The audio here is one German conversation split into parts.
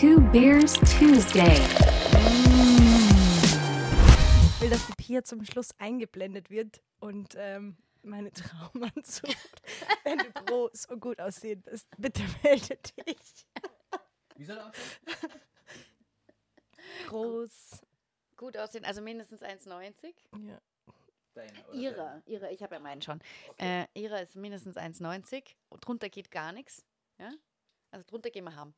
Two Beers Tuesday. Ich will, dass die Pia zum Schluss eingeblendet wird und ähm, meine Traumanzug. Wenn du groß und gut aussehen bist, bitte melde dich. Wie soll er aussehen? Groß. Gut aussehen, also mindestens 1,90. Ja. Deiner, oder Ihrer, ihrer, ich habe ja meinen schon. Äh, ihrer ist mindestens 1,90 und drunter geht gar nichts. Ja? Also drunter gehen wir haben.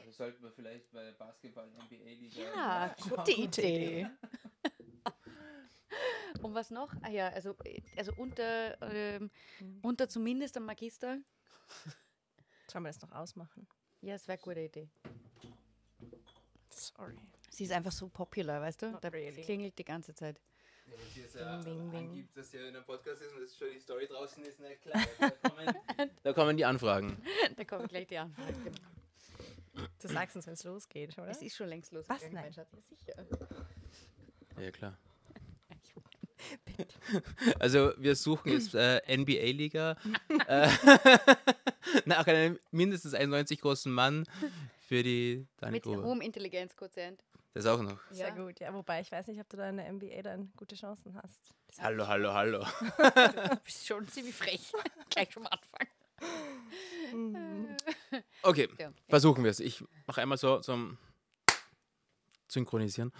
Also sollten wir vielleicht bei Basketball NBA-Liga. Ja, gute Idee. Und was noch? Ah ja, also, also unter, ähm, unter zumindest am Magister. Sollen wir das noch ausmachen? Ja, das wäre eine gute Idee. Sorry. Sie ist einfach so popular, weißt du? Not Da really. klingelt die ganze Zeit. Ja, wenn sie jetzt ja Bing, bing. angibt, dass ja in einem Podcast ist und das schon die Story draußen ist, na klar. Da kommen, da kommen die Anfragen. da kommen gleich die Anfrage. Du sagst uns, wenn es losgeht, oder? Es ist schon längst los. Was? Nein. Ja, sicher. Ja, klar. Also wir suchen jetzt äh, NBA-Liga äh, nach einem mindestens 91 großen Mann für die Dani Mit Gruber. hohem Intelligenzquotient. Das auch noch. Sehr Ja. gut, ja. Wobei ich weiß nicht, ob du da in der NBA dann gute Chancen hast. Hallo, hallo, hallo. Du bist schon ziemlich frech. Gleich vom Anfang. Okay, Ja. versuchen wir es. Ich mache einmal so zum Synchronisieren.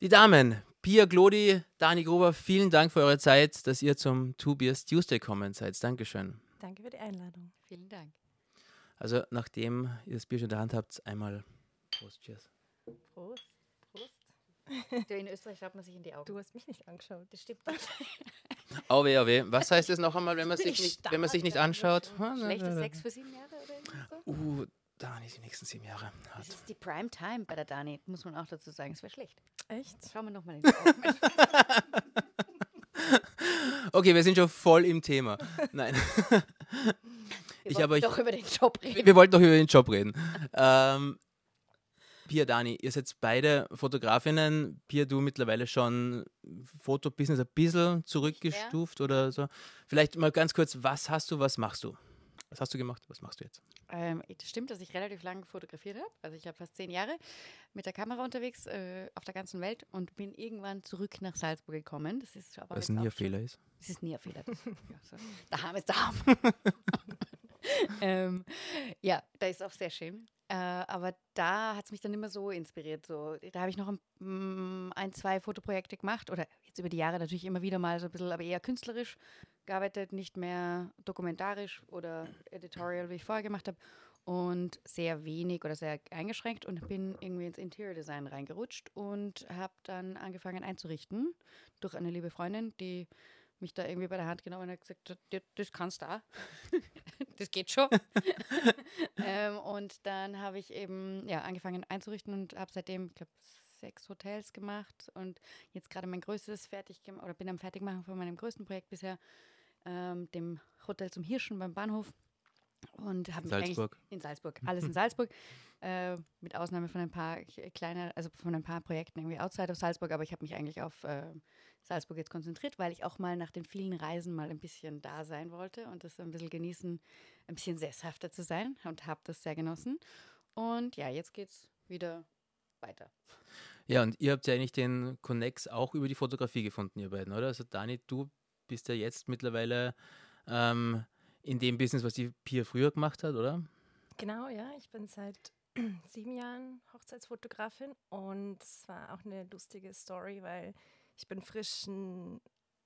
Die Damen, Pia Glodi, Dani Gruber, vielen Dank für eure Zeit, dass ihr zum Two Beers Tuesday kommen seid. Dankeschön. Danke für die Einladung. Vielen Dank. Also, nachdem ihr das Bier schon in der Hand habt, einmal Prost, Cheers. Prost. Prost. Du, in Österreich schaut man sich in die Augen. Du hast mich nicht angeschaut. Das stimmt. Auwe, auwe. Was heißt es noch einmal, wenn man sich nicht, wenn man sich nicht anschaut? Schlechter Sex für sieben Jahre oder so? Uh, Dani, die nächsten sieben Jahre. Das Hart. ist die Prime Time bei der Dani, muss man auch dazu sagen. Es wäre schlecht. Echt? Schauen wir nochmal in die Augen. Okay, wir sind schon voll im Thema. Nein. Wir Ich wollten doch über den Job reden. Wir wollten noch über den Job reden. Ähm, Pia, Dani, ihr seid beide Fotografinnen. Pia, du mittlerweile schon Fotobusiness ein bisschen zurückgestuft oder so. Vielleicht mal ganz kurz, was hast du, was machst du? Was hast du gemacht, was machst du jetzt? Ähm, das stimmt, dass ich relativ lange fotografiert habe. Also ich habe fast zehn Jahre mit der Kamera unterwegs äh, auf der ganzen Welt und bin irgendwann zurück nach Salzburg gekommen. Das ist aber Was nie ein Fehler ist. Das ist nie ein Fehler. Das, ja, so. Daheim ist daheim. ähm, ja, da ist auch sehr schön. Äh, aber da hat es mich dann immer so inspiriert. So. Da habe ich noch ein, mm, ein, zwei Fotoprojekte gemacht oder jetzt über die Jahre natürlich immer wieder mal so ein bisschen, aber eher künstlerisch gearbeitet, nicht mehr dokumentarisch oder editorial, wie ich vorher gemacht habe. Und sehr wenig oder sehr eingeschränkt und bin irgendwie ins Interior Design reingerutscht und habe dann angefangen einzurichten durch eine liebe Freundin, die mich da irgendwie bei der Hand genommen und hat gesagt, das, kannst du auch. das geht schon. ähm, und dann habe ich eben ja, angefangen einzurichten und habe seitdem, ich glaube, sechs Hotels gemacht und jetzt gerade mein größtes fertig gemacht oder bin am Fertigmachen von meinem größten Projekt bisher, ähm, dem Hotel zum Hirschen beim Bahnhof. Und habe mich eigentlich Salzburg. in Salzburg, alles in Salzburg, äh, mit Ausnahme von ein paar kleiner, also von ein paar Projekten irgendwie outside of Salzburg, aber ich habe mich eigentlich auf äh, Salzburg jetzt konzentriert, weil ich auch mal nach den vielen Reisen mal ein bisschen da sein wollte und das ein bisschen genießen, ein bisschen sesshafter zu sein und habe das sehr genossen. Und ja, jetzt geht's wieder weiter. Ja, und ihr habt ja eigentlich den Connex auch über die Fotografie gefunden, ihr beiden, oder? Also Dani, du bist ja jetzt mittlerweile ähm, in dem Business, was die Pia früher gemacht hat, oder? Genau, ja. Ich bin seit sieben Jahren Hochzeitsfotografin und es war auch eine lustige Story, weil ich bin frisch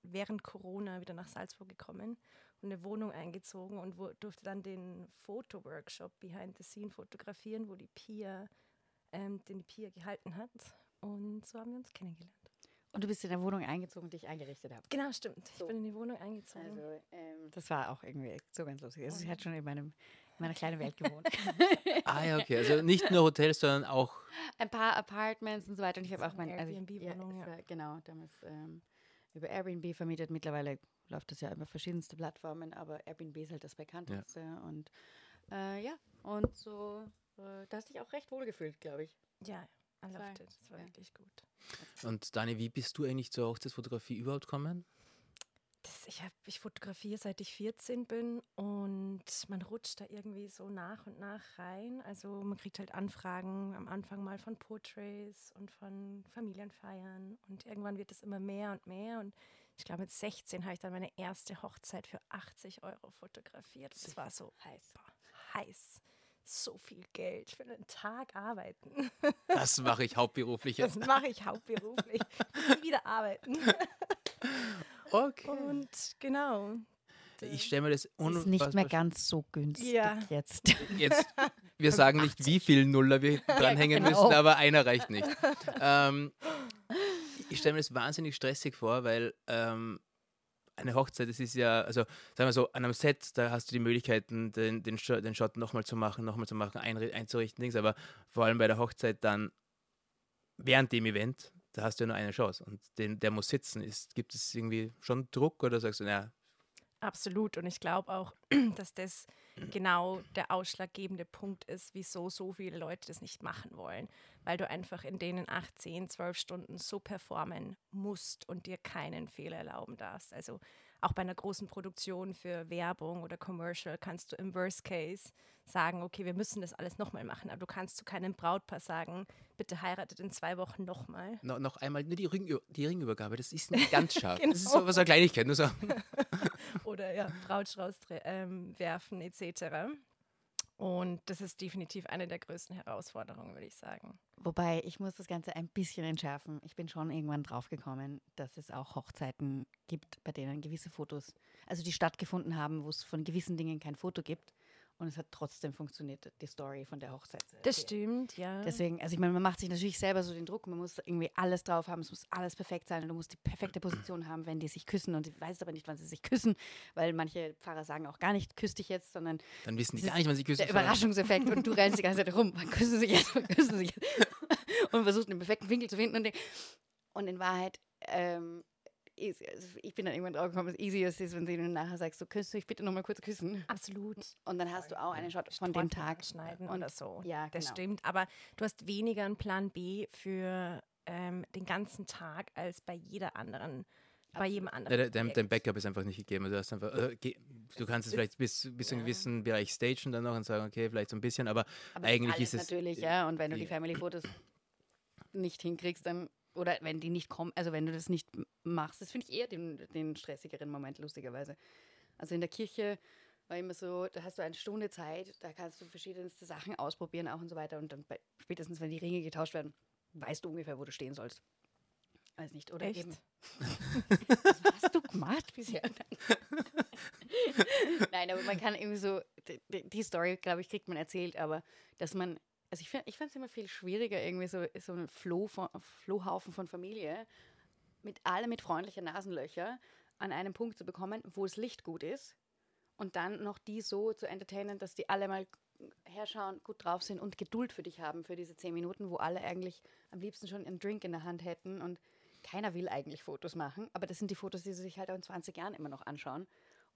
während Corona wieder nach Salzburg gekommen und eine Wohnung eingezogen und wo, durfte dann den Fotoworkshop Behind the Scene fotografieren, wo die Pia, ähm, den die Pia gehalten hat. Und so haben wir uns kennengelernt. Und du bist in der Wohnung eingezogen, die ich eingerichtet habe. Genau, stimmt. Ich So. bin in die Wohnung eingezogen. Also, ähm, das war auch irgendwie so ganz lustig. Also, sie hat schon in, meinem, in meiner kleinen Welt gewohnt. Ah ja, okay. Also nicht nur Hotels, sondern auch ein paar Apartments und so weiter. Und ich habe auch mein eine also ich- Airbnb-Wohnung, es ja. war Genau, damals ähm, über Airbnb vermietet. Mittlerweile läuft das ja über verschiedenste Plattformen, aber Airbnb ist halt das bekannteste. Und äh, ja, und so, äh, da hast du dich auch recht wohl gefühlt, glaube ich. Ja, I loved it. Das war Ja. wirklich gut. Und Dani, wie bist du eigentlich zur Hochzeitsfotografie überhaupt gekommen? Das, ich, hab, ich fotografiere seit ich 14 bin und man rutscht da irgendwie so nach und nach rein. Also man kriegt halt Anfragen am Anfang mal von Portraits und von Familienfeiern und irgendwann wird es immer mehr und mehr und ich glaube mit 16 habe ich dann meine erste Hochzeit für 80 Euro fotografiert. Das war so heiß. Boah, heiß. So viel Geld für einen Tag arbeiten. Das mache ich hauptberuflich. Das mache ich hauptberuflich. Ich wieder arbeiten. Okay. Und genau. Ich stelle mir das Ist nicht unfassbar mehr ganz so günstig Ja. jetzt. Jetzt, wir sagen nicht, wie viel Nuller wir dranhängen genau. müssen, aber einer reicht nicht. Ähm, ich stelle mir das wahnsinnig stressig vor, weil ähm, eine Hochzeit, das ist ja, also sagen wir so, an einem Set, da hast du die Möglichkeiten, den, den, Shot, den Shot nochmal zu machen, nochmal zu machen, einri- einzurichten, Dings, aber vor allem bei der Hochzeit dann während dem Event, da hast du ja nur eine Chance und den, der muss sitzen. Ist, gibt es irgendwie schon Druck oder sagst du, naja, Absolut. Und ich glaube auch, dass das genau der ausschlaggebende Punkt ist, wieso so viele Leute das nicht machen wollen. Weil du einfach in denen 8, 10, 12 Stunden so performen musst und dir keinen Fehler erlauben darfst. Also auch bei einer großen Produktion für Werbung oder Commercial kannst du im Worst Case sagen, okay, wir müssen das alles nochmal machen. Aber du kannst zu keinem Brautpaar sagen, bitte heiratet in zwei Wochen nochmal. no, noch einmal nur die, Ring, die Ringübergabe, das ist nicht ganz scharf. Das ist Genau. so was eine Kleinigkeit, nur so. oder ja, Brautstrauß ähm, werfen etc. Und das ist definitiv eine der größten Herausforderungen, würde ich sagen. Wobei, ich muss das Ganze ein bisschen entschärfen. Ich bin schon irgendwann draufgekommen, dass es auch Hochzeiten gibt, bei denen gewisse Fotos, also die stattgefunden haben, wo es von gewissen Dingen kein Foto gibt. Und es hat trotzdem funktioniert, die Story von der Hochzeit. Das stimmt, ja. Deswegen, also ich meine, man macht sich natürlich selber so den Druck, man muss irgendwie alles drauf haben, es muss alles perfekt sein und du musst die perfekte Position haben, wenn die sich küssen und ich weiß aber nicht, wann sie sich küssen, weil manche Pfarrer sagen auch gar nicht, küss dich jetzt, sondern Dann wissen die gar nicht, wann sie küssen der. Überraschungseffekt und du rennst die ganze Zeit rum, wann küssen sie sich jetzt, wann küssen sie sich jetzt und versuchst den perfekten Winkel zu finden und, und in Wahrheit, ähm, ist, also ich bin dann irgendwann drauf gekommen, dass easy es ist, wenn sie dann nachher sagst, so küsst du mich bitte nochmal kurz küssen Absolut. und dann hast du auch einen Shot von dem Tag. schneiden Und- oder so. ja, das genau. stimmt. Aber du hast weniger einen Plan B für ähm, den ganzen Tag als bei jeder anderen, bei jedem Ja, anderen. de- dein, dein. Backup ist einfach nicht gegeben. Du, hast einfach, äh, ge- du kannst es vielleicht bis, bis zu einem ja. gewissen Bereich stagen dann noch und sagen, okay, vielleicht so ein bisschen, aber, Aber eigentlich alles ist es. natürlich, ja. Und wenn du die ja. Family-Fotos nicht hinkriegst, dann oder wenn die nicht kommen, also wenn du das nicht machst, das finde ich eher den, den stressigeren Moment, lustigerweise. Also in der Kirche war immer so, da hast du eine Stunde Zeit, da kannst du verschiedenste Sachen ausprobieren auch und so weiter. Und dann bei, spätestens, wenn die Ringe getauscht werden, weißt du ungefähr, wo du stehen sollst. Weiß nicht, oder Echt? eben. Was hast du gemacht bisher? Nein, aber man kann irgendwie so, die- die Story, glaube ich, kriegt man erzählt, aber dass man, also ich, find- ich es immer viel schwieriger, irgendwie so, so einen Floh von, Flohhaufen von Familie mit alle mit freundlichen Nasenlöcher an einem Punkt zu bekommen, wo das Licht gut ist und dann noch die so zu entertainen, dass die alle mal herschauen, gut drauf sind und Geduld für dich haben für diese zehn Minuten, wo alle eigentlich am liebsten schon einen Drink in der Hand hätten und keiner will eigentlich Fotos machen, aber das sind die Fotos, die sie sich halt auch in 20 Jahren immer noch anschauen.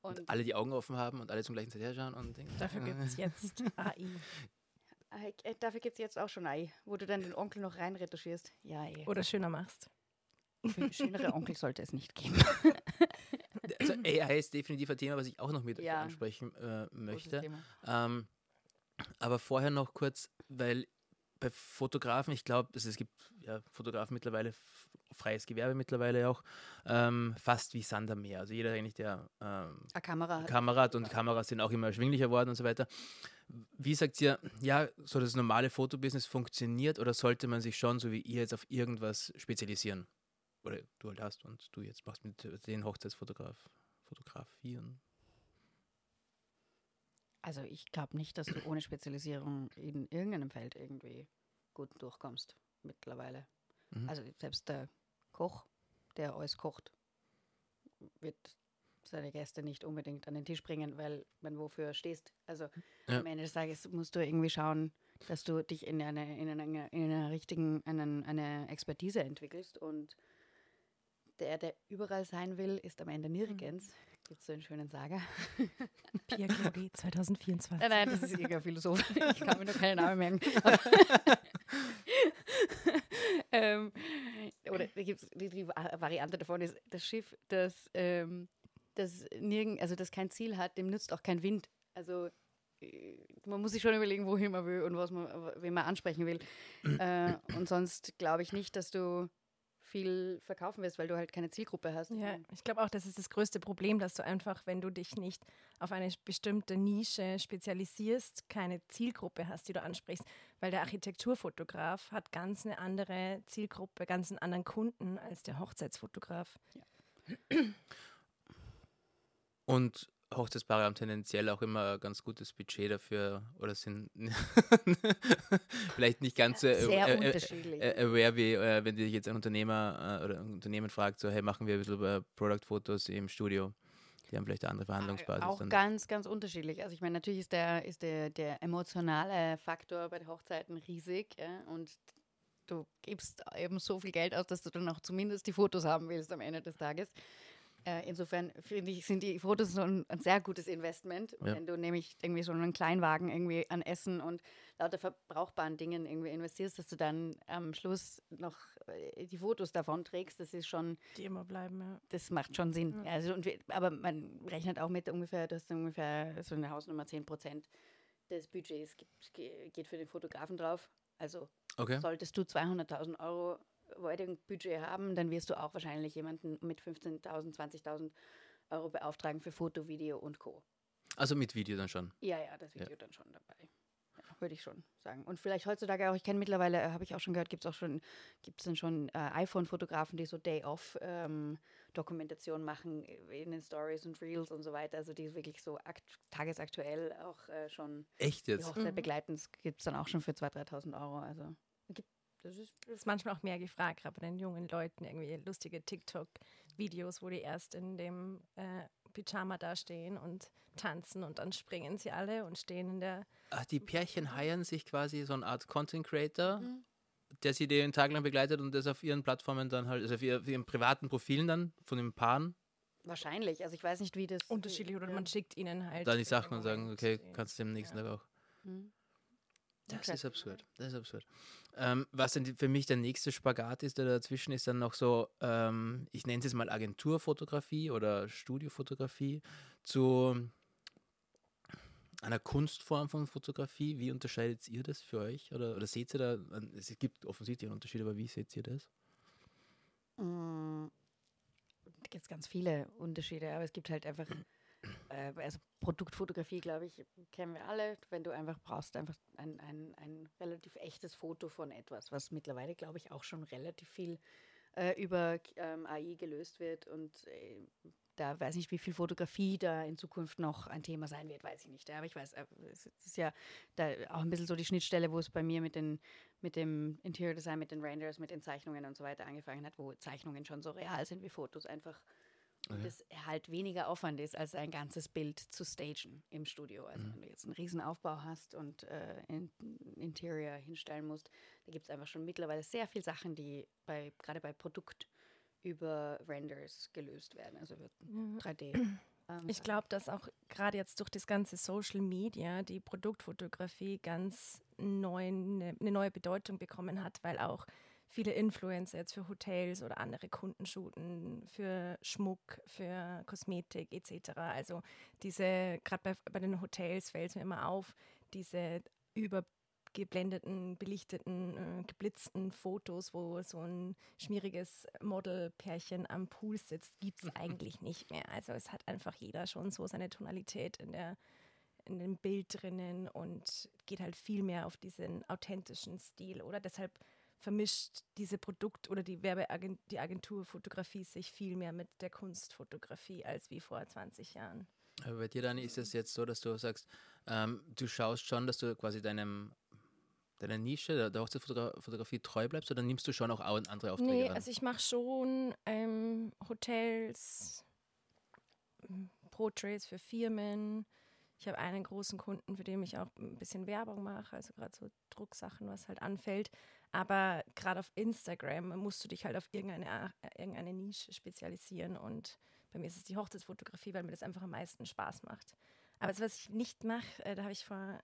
Und Und alle die Augen offen haben und alle zum gleichen Zeit herschauen und denken, Dafür gibt es jetzt AI. äh, dafür gibt es jetzt auch schon AI, wo du dann den Onkel noch reinretuschierst. Ja, eh. Oder schöner machst. Schön- Schönere Onkel sollte es nicht geben. Also AI ist definitiv ein Thema, was ich auch noch mit euch Ja. ansprechen äh, möchte. Ähm, aber vorher noch kurz, weil bei Fotografen, ich glaube, also es gibt ja Fotografen mittlerweile, freies Gewerbe mittlerweile auch, ähm, fast wie Sand am Meer. Also jeder eigentlich, der ähm, Eine Kamera hat. Kamera hat und Kameras sind auch immer erschwinglicher worden und so weiter. Wie sagt ihr, ja, so das normale Fotobusiness funktioniert oder sollte man sich schon, so wie ihr jetzt, auf irgendwas spezialisieren? Oder du halt hast und du jetzt machst mit den Hochzeitsfotograf, fotografieren. Also ich glaube nicht, dass du ohne Spezialisierung in irgendeinem Feld irgendwie gut durchkommst mittlerweile. Mhm. Also selbst der Koch, der alles kocht, wird seine Gäste nicht unbedingt an den Tisch bringen, weil man wofür stehst. Also Ja. am Ende des Tages musst du irgendwie schauen, dass du dich in eine, in eine, in einer richtigen, einen, eine Expertise entwickelst und der, der überall sein will, ist am Ende nirgends. Gibt es so einen schönen Sager? Pierre Curie 2024. Nein, nein, das ist irgendein Philosoph. Ich kann mir nur keinen Namen merken. ähm, oder gibt's die, die Va- Variante davon ist das Schiff, das ähm, das nirgend, also das kein Ziel hat, dem nützt auch kein Wind. Also äh, man muss sich schon überlegen, wohin man will und was man, wen man ansprechen will. äh, und sonst glaube ich nicht, dass du viel verkaufen wirst, weil du halt keine Zielgruppe hast. Ja, ich glaube auch, das ist das größte Problem, dass du einfach, wenn du dich nicht auf eine bestimmte Nische spezialisierst, keine Zielgruppe hast, die du ansprichst. Weil der Architekturfotograf hat ganz eine andere Zielgruppe, ganz einen anderen Kunden als der Hochzeitsfotograf. Ja. Und Hochzeitspaare haben tendenziell auch immer ein ganz gutes Budget dafür oder sind vielleicht nicht ganz so Sehr äh, unterschiedlich. Äh, aware, wie äh, wenn dich jetzt ein Unternehmer äh, oder ein Unternehmen fragt, so hey, machen wir ein bisschen über Product-Fotos im Studio. Die haben vielleicht eine andere Verhandlungsbasis. Auch dann. ganz, ganz unterschiedlich. Also ich meine, natürlich ist der, ist der, der emotionale Faktor bei den Hochzeiten riesig ja? und du gibst eben so viel Geld aus, dass du dann auch zumindest die Fotos haben willst am Ende des Tages. Äh, insofern finde ich, sind die Fotos so ein, ein sehr gutes Investment, ja. wenn du nämlich irgendwie so einen Kleinwagen irgendwie an Essen und lauter verbrauchbaren Dingen irgendwie investierst, dass du dann am Schluss noch äh, die Fotos davon trägst, das ist schon. Die immer bleiben, ja. Das macht schon Sinn. Ja. Also, wir, aber man rechnet auch mit ungefähr, dass ungefähr so eine Hausnummer 10 Prozent des Budgets gibt, geht für den Fotografen drauf. Also okay. solltest du 200.000 Euro Budget haben, dann wirst du auch wahrscheinlich jemanden mit 15.000, 20.000 Euro beauftragen für Foto, Video und Co. Also mit Video dann schon? Ja, ja, das Video ja. dann schon dabei. Ja, würde ich schon sagen. Und vielleicht heutzutage auch, ich kenne mittlerweile, äh, habe ich auch schon gehört, gibt es auch schon, gibt es dann schon äh, iPhone-Fotografen, die so Day-Off-Dokumentation ähm, machen in den Stories und Reels und so weiter. Also die wirklich so tagesaktuell auch äh, schon Echt jetzt? die Hochzeit mhm. begleiten. Das gibt es dann auch schon für 2.000, 3.000 Euro. Also gibt das ist, das ist manchmal auch mehr gefragt, gerade bei den jungen Leuten, irgendwie lustige TikTok-Videos, wo die erst in dem äh, Pyjama dastehen und tanzen und dann springen sie alle und stehen in der. Ach, die Pärchen heiern sich quasi so eine Art Content Creator, mhm. der sie den Tag lang begleitet und das auf ihren Plattformen dann halt, also auf, ihr, auf ihren privaten Profilen dann von den Paaren. Wahrscheinlich, also ich weiß nicht, wie das. Unterschiedlich oder ja. man schickt ihnen halt. Dann die Sachen und sagen, okay, kannst du dem nächsten ja. Tag auch. Mhm. Das okay. ist absurd. Das ist absurd. Ähm, was dann für mich der nächste Spagat ist, der dazwischen ist dann noch so, ähm, ich nenne es jetzt mal Agenturfotografie oder Studiofotografie zu einer Kunstform von Fotografie. Wie unterscheidet ihr das für euch? Oder, oder seht ihr da, es gibt offensichtlich einen Unterschied, aber wie seht ihr das? Mm, da gibt es ganz viele Unterschiede, aber es gibt halt einfach äh, also Produktfotografie, glaube ich, kennen wir alle. Wenn du einfach brauchst, einfach ein, ein, ein relativ echtes Foto von etwas, was mittlerweile, glaube ich, auch schon relativ viel äh, über ähm, AI gelöst wird. Und äh, da weiß ich nicht, wie viel Fotografie da in Zukunft noch ein Thema sein wird, weiß ich nicht. Aber ich weiß, äh, es ist ja da auch ein bisschen so die Schnittstelle, wo es bei mir mit, den, mit dem Interior Design, mit den Renders, mit den Zeichnungen und so weiter angefangen hat, wo Zeichnungen schon so real sind wie Fotos einfach und das halt weniger Aufwand ist, als ein ganzes Bild zu stagen im Studio. Also mhm. wenn du jetzt einen Riesenaufbau hast und äh, in, Interior hinstellen musst, da gibt es einfach schon mittlerweile sehr viele Sachen, die bei, gerade bei Produkt über Renders gelöst werden, also wird mhm. 3D. Ähm, ich glaube, dass auch gerade jetzt durch das ganze Social Media die Produktfotografie ganz neu, eine ne neue Bedeutung bekommen hat, weil auch viele Influencer jetzt für Hotels oder andere Kunden shooten, für Schmuck, für Kosmetik etc. Also diese, gerade bei, bei den Hotels fällt es mir immer auf, diese übergeblendeten, belichteten, äh, geblitzten Fotos, wo so ein schmieriges Modelpärchen am Pool sitzt, gibt es eigentlich nicht mehr. Also es hat einfach jeder schon so seine Tonalität in der in dem Bild drinnen und geht halt viel mehr auf diesen authentischen Stil, oder? Deshalb vermischt diese Produkt- oder die Werbeagent die Agenturfotografie sich viel mehr mit der Kunstfotografie als wie vor 20 Jahren. Aber bei dir, Dani, ist es jetzt so, dass du sagst, ähm, du schaust schon, dass du quasi deinem deiner Nische, der, Hochzeitsfotografie treu bleibst oder nimmst du schon auch andere Aufträge Nee, also ich mache schon ähm, Hotels, Portraits für Firmen. Ich habe einen großen Kunden, für den ich auch ein bisschen Werbung mache, also gerade so Drucksachen, was halt anfällt. Aber gerade auf Instagram musst du dich halt auf irgendeine, äh, irgendeine Nische spezialisieren. Und bei mir ist es die Hochzeitsfotografie, weil mir das einfach am meisten Spaß macht. Aber das, was ich nicht mache, äh, da habe ich vor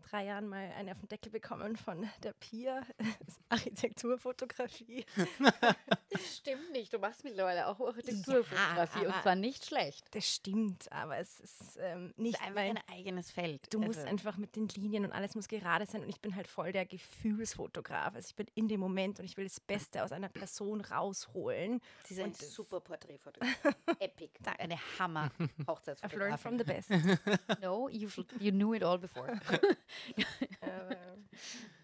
drei Jahren mal eine auf den Deckel bekommen von der PIA, Architekturfotografie. Das stimmt nicht. Du machst mittlerweile auch Architekturfotografie Ja, und zwar nicht schlecht. Das stimmt, aber es ist ähm, nicht ist einfach mein, ein eigenes Feld. Du musst Also, einfach mit den Linien und alles muss gerade sein und ich bin halt voll der Gefühlsfotograf. Also ich bin in dem Moment und ich will das Beste aus einer Person rausholen. Sie das- super Porträtfotograf. Epic. Eine hammer I've learned Hochzeitsfotografin. from the best. No, you've, you knew it all before.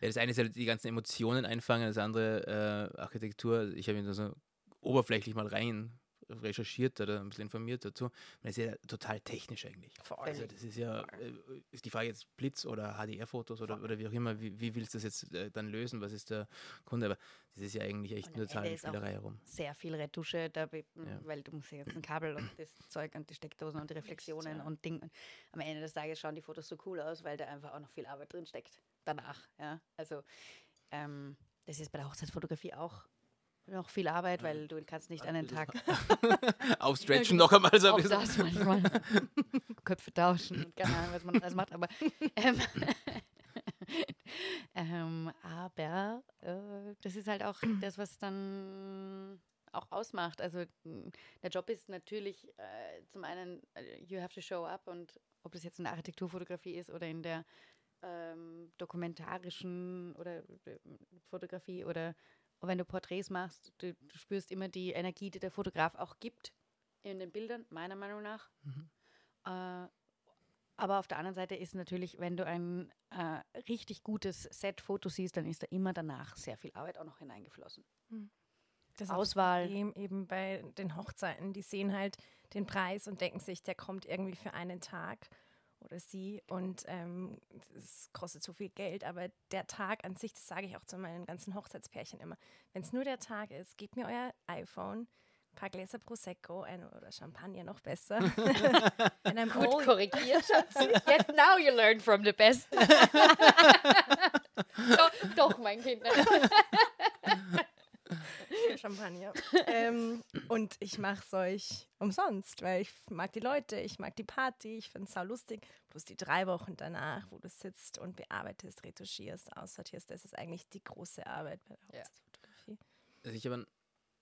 Ja, das eine ist ja die ganzen Emotionen einfangen, das andere äh, Architektur. Ich habe mich da so oberflächlich mal rein recherchiert oder ein bisschen informiert dazu. Das ist ja total technisch eigentlich. voll. Also das ist ja, äh, ist die Frage jetzt Blitz oder HDR-Fotos oder, oder wie auch immer, wie, wie willst du das jetzt äh, dann lösen? Was ist der Kunde? Aber das ist ja eigentlich echt nur Zahlenspielerei herum. Sehr viel Retusche, da, Ja. weil du musst ja jetzt ein Kabel und das Zeug und die Steckdosen und die Reflexionen ja. und Ding. Am Ende des Tages schauen die Fotos so cool aus, weil da einfach auch noch viel Arbeit drin steckt danach. Ja? Also ähm, das ist bei der Hochzeitsfotografie auch noch viel Arbeit, weil du kannst nicht einen Tag Aufstretchen noch einmal so ein bisschen. das manchmal Köpfe tauschen und keine Ahnung, was man alles macht, aber ähm, ähm, aber äh, das ist halt auch das, was dann auch ausmacht. Also m, der Job ist natürlich äh, zum einen, äh, you have to show up und ob das jetzt in der Architekturfotografie ist oder in der ähm, dokumentarischen oder äh, Fotografie oder wenn du Porträts machst, du, du spürst immer die Energie, die der Fotograf auch gibt in den Bildern, meiner Meinung nach. Mhm. Äh, aber auf der anderen Seite ist natürlich, wenn du ein äh, richtig gutes Set-Foto siehst, dann ist da immer danach sehr viel Arbeit auch noch hineingeflossen. Das ist auch Auswahl. Das Problem eben bei den Hochzeiten. Die sehen halt den Preis und denken sich, der kommt irgendwie für einen Tag oder sie und ähm, es kostet so viel Geld. Aber der Tag an sich, das sage ich auch zu meinen ganzen Hochzeitspärchen immer, wenn es nur der Tag ist, gebt mir euer iPhone, ein paar Gläser Prosecco ein, oder Champagner noch besser. And I'm all korrigiert, Schatzi. Yes, now you learn from the best. doch, doch, mein Kind. Champagner. ähm, und ich mache es euch umsonst, weil ich mag die Leute, ich mag die Party, ich finde es sau lustig. Plus die drei Wochen danach, wo du sitzt und bearbeitest, retuschierst, aussortierst, das ist eigentlich die große Arbeit bei der Ja. Hochzeitsfotografie. Also ich habe einen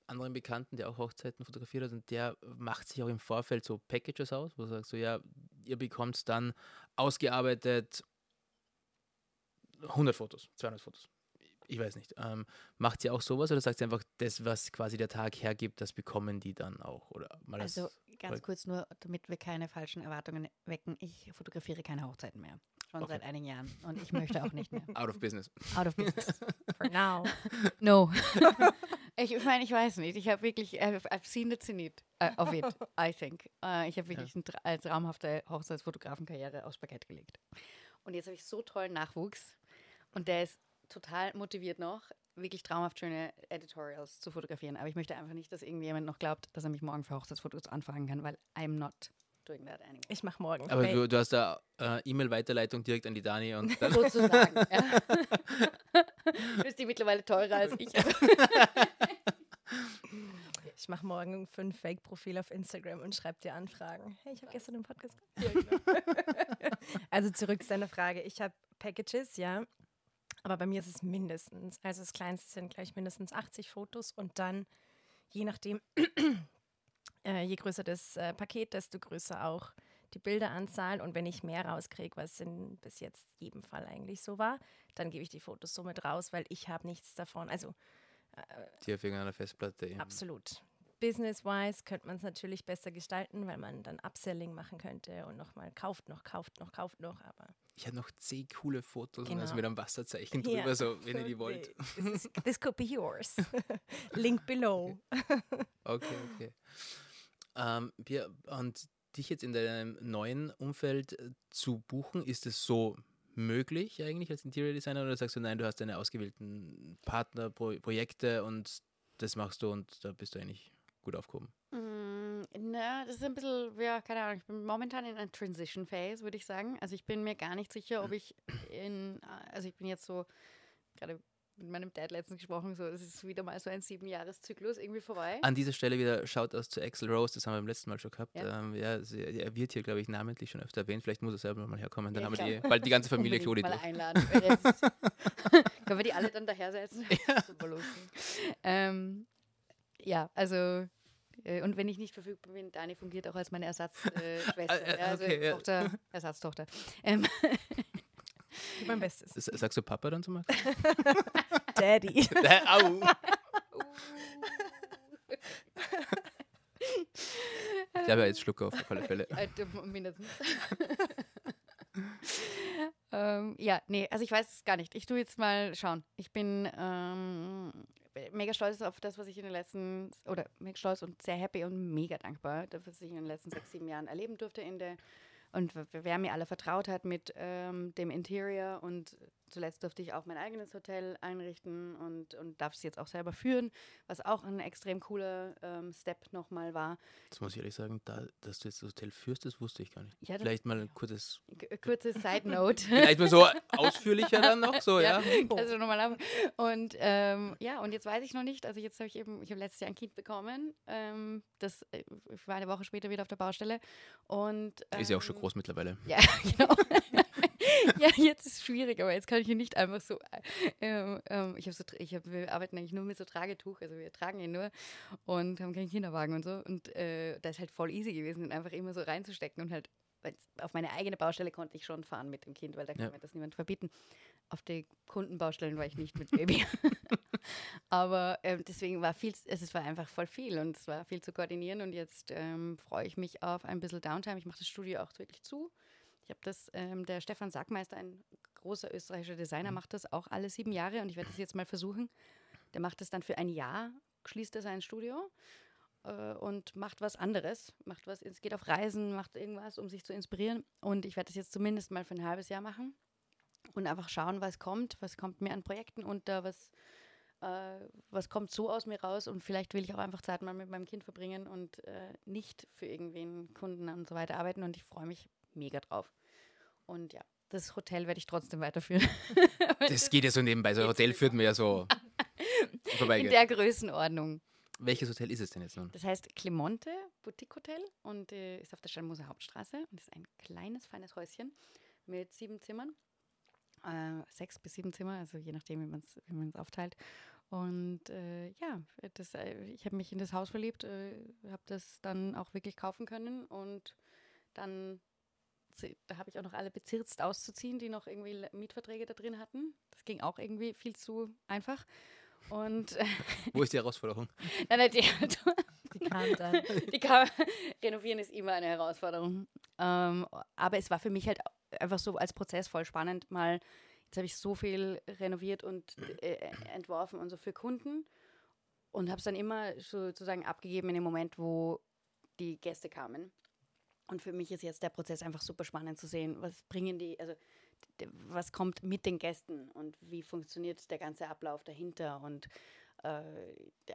anderen Bekannten, der auch Hochzeiten fotografiert hat und der macht sich auch im Vorfeld so Packages aus, wo er sagt so, ja, ihr bekommt dann ausgearbeitet 100 Fotos, 200 Fotos. Ich weiß nicht. Ähm, macht sie auch sowas oder sagt sie einfach, das, was quasi der Tag hergibt, das bekommen die dann auch? Oder Also ganz kurz nur, damit wir keine falschen Erwartungen wecken. Ich fotografiere keine Hochzeiten mehr. Schon Okay. seit einigen Jahren. Und ich möchte auch nicht mehr. out of business. Out of business. For now. No. ich meine, ich weiß nicht. Ich habe wirklich, I've, I've seen the zenit uh, of it, I think. Äh, ich habe wirklich eine tra äh, traumhafte Hochzeitsfotografenkarriere aufs Parkett gelegt. Und jetzt habe ich so tollen Nachwuchs und der ist total motiviert noch, wirklich traumhaft schöne Editorials zu fotografieren. Aber ich möchte einfach nicht, dass irgendjemand noch glaubt, dass er mich morgen für Hochzeitsfotos anfragen kann, weil I'm not doing that anymore. Ich mache morgen. Aber Hey, du, du hast da äh, E-Mail-Weiterleitung direkt an die Dani und dann Sozusagen. ja. Du bist die mittlerweile teurer als ich. ich mache morgen fünf Fake-Profile auf Instagram und schreibe dir Anfragen. Hey, ich habe gestern einen Podcast genau. also zurück zu deiner Frage. Ich habe Packages, ja. Aber bei mir ist es mindestens, also das kleinste sind gleich mindestens 80 Fotos und dann, je nachdem, äh, je größer das äh, Paket, desto größer auch die Bilderanzahl. Und wenn ich mehr rauskriege, was in bis jetzt jedem Fall eigentlich so war, dann gebe ich die Fotos so mit raus, weil ich habe nichts davon. Also die auf irgendeiner Festplatte eben. Absolut. Business-wise könnte man es natürlich besser gestalten, weil man dann Upselling machen könnte und nochmal kauft noch, kauft noch, kauft noch. Aber Ich habe noch zehn coole Fotos und also Genau. mit einem Wasserzeichen drüber, so wenn ihr die wollt. This, is, this could be yours. Link below. Okay, okay. Ähm, Pia, und dich jetzt in deinem neuen Umfeld äh, zu buchen, ist es so möglich eigentlich als Interior Designer oder sagst du, nein, du hast deine ausgewählten Partner, Pro Projekte und das machst du und da bist du eigentlich gut aufgehoben? Mm, Na, das ist ein bisschen, ja, keine Ahnung, ich bin momentan in einer Transition Phase, würde ich sagen. Also ich bin mir gar nicht sicher, ob ich in, also ich bin jetzt so, gerade mit meinem Dad letztens gesprochen, so, es ist wieder mal so ein Siebenjahreszyklus irgendwie vorbei. An dieser Stelle wieder Shoutouts zu Axel Rose, das haben wir beim letzten Mal schon gehabt. Ja. Ähm, ja, sie, er wird hier, glaube ich, namentlich schon öfter erwähnt. Vielleicht muss er selber mal herkommen, dann Ja, haben wir die, bald die ganze Familie durch. mal einladen. können wir die alle dann daher setzen? Super lustig. Ähm, ja, also äh, und wenn ich nicht verfügbar bin, Dani fungiert auch als meine Ersatzschwester. Äh, äh, ja, also okay, ja. Tochter, Ersatztochter. Ähm, mein Bestes. S- Sagst du Papa dann zum Beispiel? Daddy. Au! Ich habe ja jetzt Schluck auf, auf alle Fälle. Mindestens. ähm, ja, nee, also ich weiß es gar nicht. Ich tue jetzt mal schauen. Ich bin ähm, mega stolz auf das, was ich in den letzten, oder mega stolz und sehr happy und mega dankbar, was ich in den letzten sechs, sieben Jahren erleben durfte in der und wer mir alle vertraut hat mit ähm, dem Interior und zuletzt durfte ich auch mein eigenes Hotel einrichten und, und darf es jetzt auch selber führen, was auch ein extrem cooler ähm, Step nochmal war. Das muss ich ehrlich sagen, da, dass du jetzt das Hotel führst, das wusste ich gar nicht. Ja, Vielleicht mal ein kurzes, K kurze Side Note. vielleicht mal so ausführlicher dann noch, so, ja. Also nochmal ab. Und ähm, ja, und jetzt weiß ich noch nicht. Also jetzt habe ich eben, ich habe letztes Jahr ein Kind bekommen. Ähm, das äh, ich war eine Woche später wieder auf der Baustelle. Und Ist ja auch schon ähm, groß mittlerweile. Ja, genau. ja, jetzt ist es schwierig, aber jetzt kann ich ihn nicht einfach so. Ähm, ähm, ich habe so, ich hab, wir arbeiten eigentlich nur mit so Tragetuch, also wir tragen ihn nur und haben keinen Kinderwagen und so. Und äh, da ist halt voll easy gewesen, ihn einfach immer so reinzustecken und halt. Auf meine eigene Baustelle konnte ich schon fahren mit dem Kind, weil da kann Ja. mir das niemand verbieten. Auf die Kundenbaustellen war ich nicht mit Baby. Aber ähm, deswegen war viel, es es war einfach voll viel und es war viel zu koordinieren und jetzt ähm, freue ich mich auf ein bisschen Downtime. Ich mache das Studio auch wirklich zu. Ich habe das, ähm, der Stefan Sackmeister, ein großer österreichischer Designer, macht das auch alle sieben Jahre und ich werde das jetzt mal versuchen. Der macht das dann für ein Jahr, schließt er sein Studio äh, und macht was anderes. Macht was, es geht auf Reisen, macht irgendwas, um sich zu inspirieren. Und ich werde das jetzt zumindest mal für ein halbes Jahr machen und einfach schauen, was kommt, was kommt mir an Projekten unter, was, äh, was kommt so aus mir raus und vielleicht will ich auch einfach Zeit mal mit meinem Kind verbringen und äh, nicht für irgendwen Kunden und so weiter arbeiten und ich freue mich mega drauf. Und ja, das Hotel werde ich trotzdem weiterführen. Das geht ja so nebenbei. So ein Hotel führt mir ja so In vorbei. der Größenordnung. Welches Hotel ist es denn jetzt nun? Das heißt Clemonte Boutique Hotel und äh, ist auf der Steinmoser Hauptstraße und ist ein kleines, feines Häuschen mit sieben Zimmern. Äh, sechs bis sieben Zimmer, also je nachdem, wie man es wie man's aufteilt. Und äh, ja, das, äh, ich habe mich in das Haus verliebt, äh, habe das dann auch wirklich kaufen können und dann da habe ich auch noch alle bezirzt auszuziehen, die noch irgendwie Mietverträge da drin hatten. Das ging auch irgendwie viel zu einfach. Und äh, Wo ist die Herausforderung? nein, nein, die, Die kam dann. die kann, renovieren ist immer eine Herausforderung. Ähm, aber es war für mich halt einfach so als Prozess voll spannend, mal, jetzt habe ich so viel renoviert und äh, entworfen und so für Kunden und habe es dann immer sozusagen abgegeben in dem Moment, wo die Gäste kamen. Und für mich ist jetzt der Prozess einfach super spannend zu sehen, was bringen die, also was kommt mit den Gästen und wie funktioniert der ganze Ablauf dahinter und äh,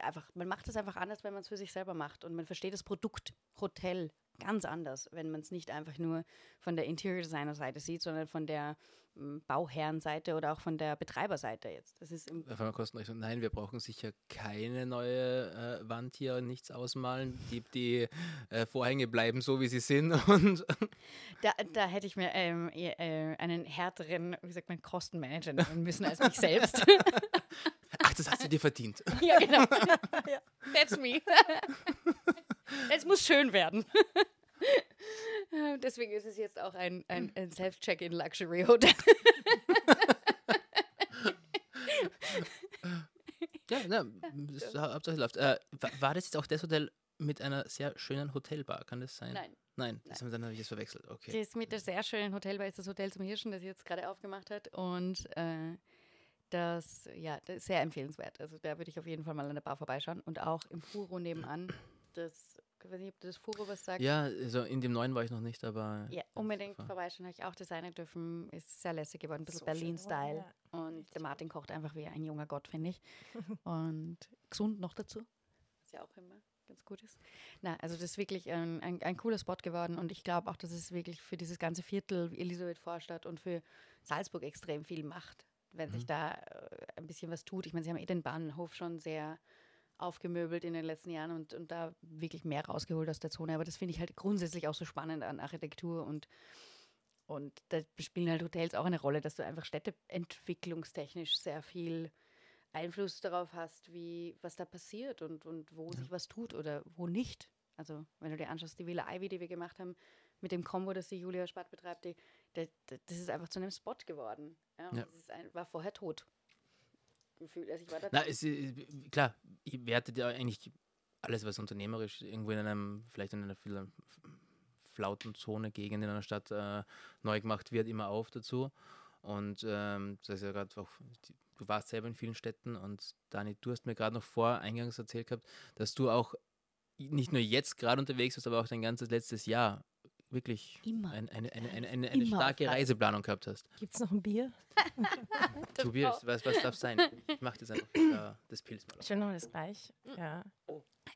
einfach, man macht es einfach anders, wenn man es für sich selber macht und man versteht das Produkt Hotel ganz anders, wenn man es nicht einfach nur von der Interior Designer Seite sieht, sondern von der m, Bauherrenseite oder auch von der Betreiberseite jetzt. Das ist im, Kostenrechnung. Nein, wir brauchen sicher keine neue äh, Wand hier, nichts ausmalen. Die, die äh, Vorhänge bleiben so, wie sie sind. Und da, da hätte ich mir ähm, eher, äh, einen härteren, wie sagt man, Kostenmanager nehmen müssen als mich selbst. ach, das hast du dir verdient. ja, genau. That's me. Es muss schön werden. Deswegen ist es jetzt auch ein, ein, ein Self-Check-in Luxury Hotel. Ja, na, das, Hauptsache läuft. Äh, wa- war das jetzt auch das Hotel mit einer sehr schönen Hotelbar? Kann das sein? Nein. Nein, das, dann habe ich es verwechselt. Okay. Das mit der sehr schönen Hotelbar ist das Hotel zum Hirschen, das jetzt gerade aufgemacht hat. Und äh, das, ja, das ist sehr empfehlenswert. Also da würde ich auf jeden Fall mal an der Bar vorbeischauen. Und auch im Furo nebenan, das, ich weiß nicht, ob das Furo was sagt. Ja, also in dem neuen war ich noch nicht, aber. Ja, unbedingt vorbeischauen, habe ich auch designen dürfen. Ist sehr lässig geworden, ein bisschen So Berlin-Style. geworden, Und der Martin kocht einfach wie ein junger Gott, finde ich. Und gesund noch dazu, was ja auch immer ganz gut ist. Na, also das ist wirklich ein, ein, ein cooler Spot geworden und ich glaube auch, dass es wirklich für dieses ganze Viertel Elisabeth Vorstadt und für Salzburg extrem viel macht, wenn sich da äh, ein bisschen was tut. Ich meine, sie haben eh den Bahnhof schon sehr aufgemöbelt in den letzten Jahren und, und da wirklich mehr rausgeholt aus der Zone. Aber das finde ich halt grundsätzlich auch so spannend an Architektur und, und da spielen halt Hotels auch eine Rolle, dass du einfach städteentwicklungstechnisch sehr viel Einfluss darauf hast, wie, was da passiert und, und wo sich was tut oder wo nicht. Also, wenn du dir anschaust, die Villa Ivy, die wir gemacht haben, mit dem Combo, das die Julia Spatt betreibt, die, die, die, das ist einfach zu einem Spot geworden. Ja, Ja. Das ein, war vorher tot. Gefühlt, also ich war da Na, es, ist- klar, ihr wertet ja eigentlich alles, was unternehmerisch irgendwo in einem, vielleicht in einer viel flauten Zone, Gegend in einer Stadt äh, neu gemacht wird, immer auf dazu. Und ähm, das ist ja gerade auch, du warst selber in vielen Städten und Dani, du hast mir gerade noch vor eingangs erzählt gehabt, dass du auch nicht nur jetzt gerade unterwegs bist, aber auch dein ganzes letztes Jahr wirklich Immer. ein, eine, eine, eine, eine, eine Immer starke. Reiseplanung gehabt hast. Gibt es noch ein Bier? Tobias, was, was darf sein? Ich mach das einfach äh, das Pilz mal auf. Ich will noch das gleich. Ja.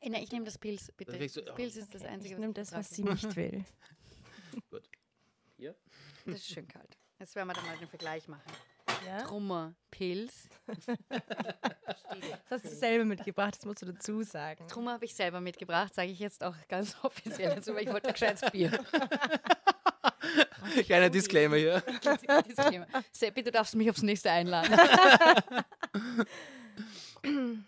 Ey, nein, ich nehme das Pilz, bitte. Dann kriegst du- das Pilz ist das Ich Einzige, nehme ich das, was sie nicht will. Gut. Hier? Das ist schön kalt. Jetzt werden wir dann mal den Vergleich machen. Ja? Trummer, Pilz. Das hast du selber mitgebracht, das musst du dazu sagen. Trummer habe ich selber mitgebracht, sage ich jetzt auch ganz offiziell dazu, weil ich wollte ein gescheites Bier. Kleiner Disclaimer hier. Disclaimer. Seppi, du darfst mich aufs nächste einladen.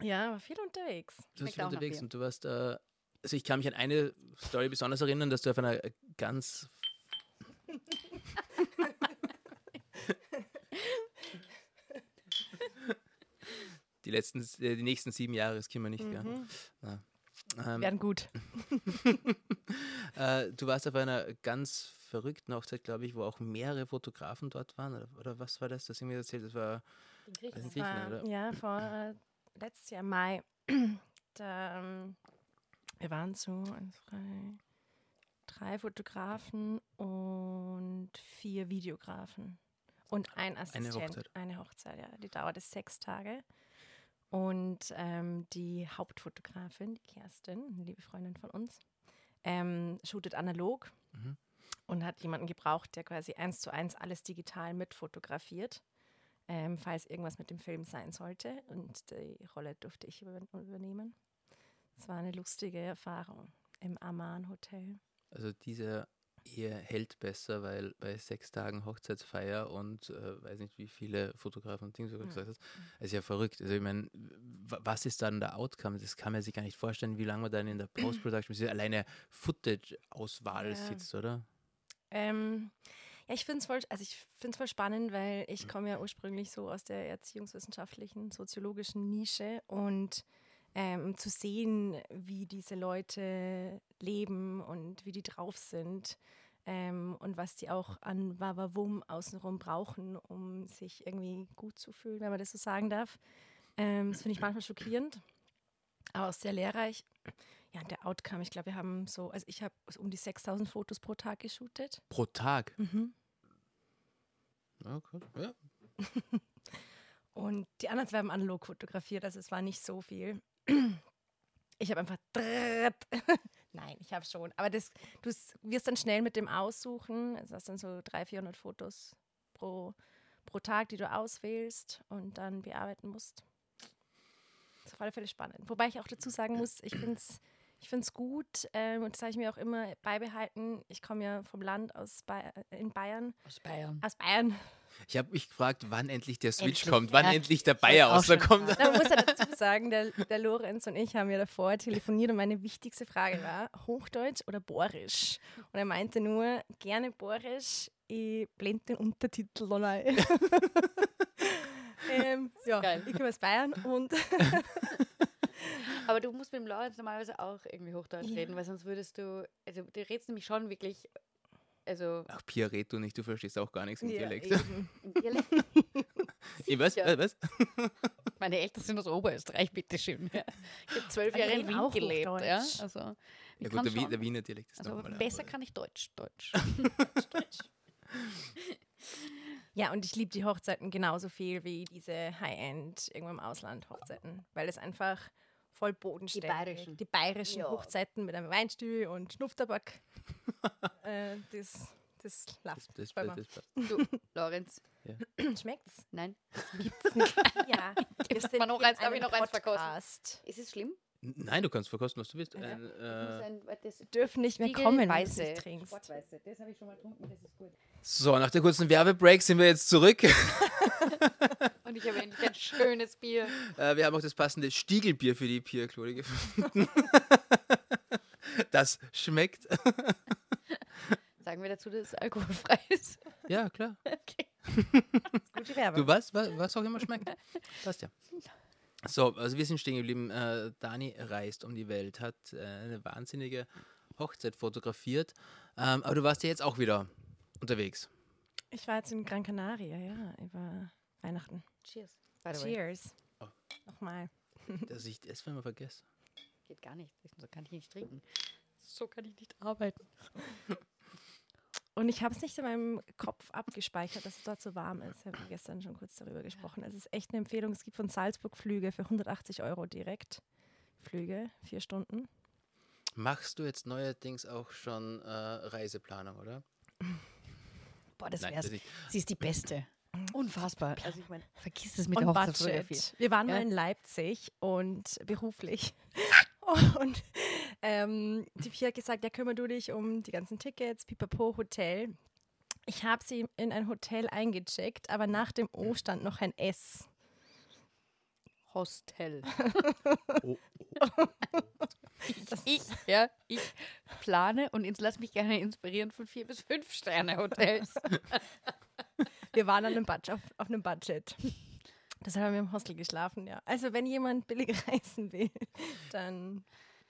Ja, war viel unterwegs. Du warst viel unterwegs und du warst, äh, also ich kann mich an eine Story besonders erinnern, dass du auf einer ganz die letzten, äh, die nächsten sieben Jahre, das können wir nicht, gell? Ja. Ähm, Werden gut. äh, du warst auf einer ganz verrückten Hochzeit, glaube ich, wo auch mehrere Fotografen dort waren, oder, oder was war das? Das du mir erzählt, das war in Griechenland, war, oder? ja, vor äh, letztes Jahr Mai. da, ähm, wir waren so zwei, drei Fotografen und vier Videografen. Und ein Assistent. Hochzeit. Eine Hochzeit, ja. Die dauerte sechs Tage. Und ähm, die Hauptfotografin, die Kerstin, eine liebe Freundin von uns, ähm, shootet analog Mhm. und hat jemanden gebraucht, der quasi eins zu eins alles digital mitfotografiert ähm, falls irgendwas mit dem Film sein sollte. Und die Rolle durfte ich über übernehmen. Es war eine lustige Erfahrung im Aman Hotel. Also diese Ehe hält besser, weil bei sechs Tagen Hochzeitsfeier und äh, weiß nicht, wie viele Fotografen und Dinge sogar Mhm. gesagt hast, ist ja verrückt. Also ich meine, was ist dann der Outcome? Das kann man sich gar nicht vorstellen, wie lange man dann in der Post-Production, alleine Footage-Auswahl Ja. sitzt, oder? Ähm, ja, ich finde es voll, also ich find's voll spannend, weil ich komme ja ursprünglich so aus der erziehungswissenschaftlichen, soziologischen Nische und ähm, zu sehen, wie diese Leute leben und wie die drauf sind ähm, und was die auch an Wawawum außenrum brauchen, um sich irgendwie gut zu fühlen, wenn man das so sagen darf. Ähm, das finde ich manchmal schockierend, aber auch sehr lehrreich. Ja, und der Outcome, ich glaube, wir haben so, also ich habe um die 6000 Fotos pro Tag geshootet. Pro Tag. Mhm. Okay. ja. Und die anderen zwei haben analog fotografiert, also es war nicht so viel. Ich habe einfach. Nein, ich habe schon. Aber das, du wirst dann schnell mit dem aussuchen. Also hast dann so 300, 400 Fotos pro, pro Tag, die du auswählst und dann bearbeiten musst. Das ist auf alle Fälle spannend. Wobei ich auch dazu sagen muss, ich finde es ich find's gut ähm, und das habe ich mir auch immer beibehalten. Ich komme ja vom Land aus Bay in Bayern. Aus Bayern. Aus Bayern. Ich habe mich gefragt, wann endlich der Switch Endlich, kommt, wann ja. endlich der Bayer schon rauskommt. Da muss er dazu sagen, der, der Lorenz und ich haben ja davor telefoniert und meine wichtigste Frage war, Hochdeutsch oder Borisch? Und er meinte nur, gerne Borisch, ich blende den Untertitel dann ein. ähm, ja, Geil. ich komme aus Bayern und Aber du musst mit dem Lorenz normalerweise auch irgendwie Hochdeutsch Ja. reden, weil sonst würdest du, also du redest nämlich schon wirklich, also Ach, Pia, red du nicht, du verstehst auch gar nichts im ja, Dialekt. eben. im Dialekt. Ich sicher. Äh, was? Meine Eltern sind aus Oberösterreich, bitteschön. Ja. Ich habe zwölf Aber Jahre in Wien gelebt. Ja? Also, Ja gut, der, schon. der Wiener Dialekt ist Also nochmal ein besser anderer. kann ich Deutsch. Deutsch. Ja, und ich liebe die Hochzeiten genauso viel wie diese High-End irgendwo im Ausland Hochzeiten, weil es einfach voll bodenständig bayerischen. Die bayerischen Ja. Hochzeiten mit einem Weinstuhl und Schnupftabak. äh, das das läuft. Das, bei das, mir. das passt. Du, Lorenz. Schmeckt's? Nein. Ja. Gibt's noch eins? Darf ich in noch eins verkosten? Podcast. Ist es schlimm? Nein, du kannst verkosten, was du willst. Ja. Ein, Ich muss äh, ein, das Wir dürfen nicht mehr kommen, wenn du nicht trinkst. Sportweiße. Das habe ich schon mal getrunken, das ist gut. so, nach der kurzen Werbebreak sind wir jetzt zurück. Und ich Ich habe endlich ein schönes Bier. Äh, wir haben auch das passende Stiegelbier für die Pierklode gefunden. das schmeckt. Sagen wir dazu, dass es alkoholfrei ist. Ja, klar. Okay. Gute Werbung. Du weißt, was, was auch immer schmeckt. Passt ja. So, also wir sind stehen geblieben. Äh, Dani reist um die Welt, hat äh, eine wahnsinnige Hochzeit fotografiert. Ähm, aber du warst ja jetzt auch wieder unterwegs. Ich war jetzt in Gran Canaria, ja, über Weihnachten. Cheers. By the way. Cheers. Oh. Nochmal. Dass ich das mal vergesse. Geht gar nicht. So kann ich nicht trinken. So kann ich nicht arbeiten. Und ich habe es nicht in meinem Kopf abgespeichert, dass es dort so warm ist. Ich habe gestern schon kurz darüber gesprochen. Es ist echt eine Empfehlung. Es gibt von Salzburg Flüge für 180 Euro direkt. Flüge, vier Stunden. Machst du jetzt neuerdings auch schon äh, Reiseplanung, oder? Boah, das Nein, wär's. das nicht. Sie ist die Beste. Unfassbar. Also ich meine, vergiss es mit und der Budget. Hochzeitsfotografie. Wir waren Ja. mal in Leipzig und beruflich. Und ähm, die Pia hat gesagt, ja, kümmere du dich um die ganzen Tickets, Pipapo, Hotel. Ich habe sie in ein Hotel eingecheckt, aber nach dem O stand noch ein S. Hostel. Oh, Das Ich, ja, ich plane und jetzt lass mich gerne inspirieren von vier bis fünf Sterne Hotels. Wir waren an einem Budget, auf, auf einem Budget. Deshalb haben wir im Hostel geschlafen, ja. Also wenn jemand billig reisen will, dann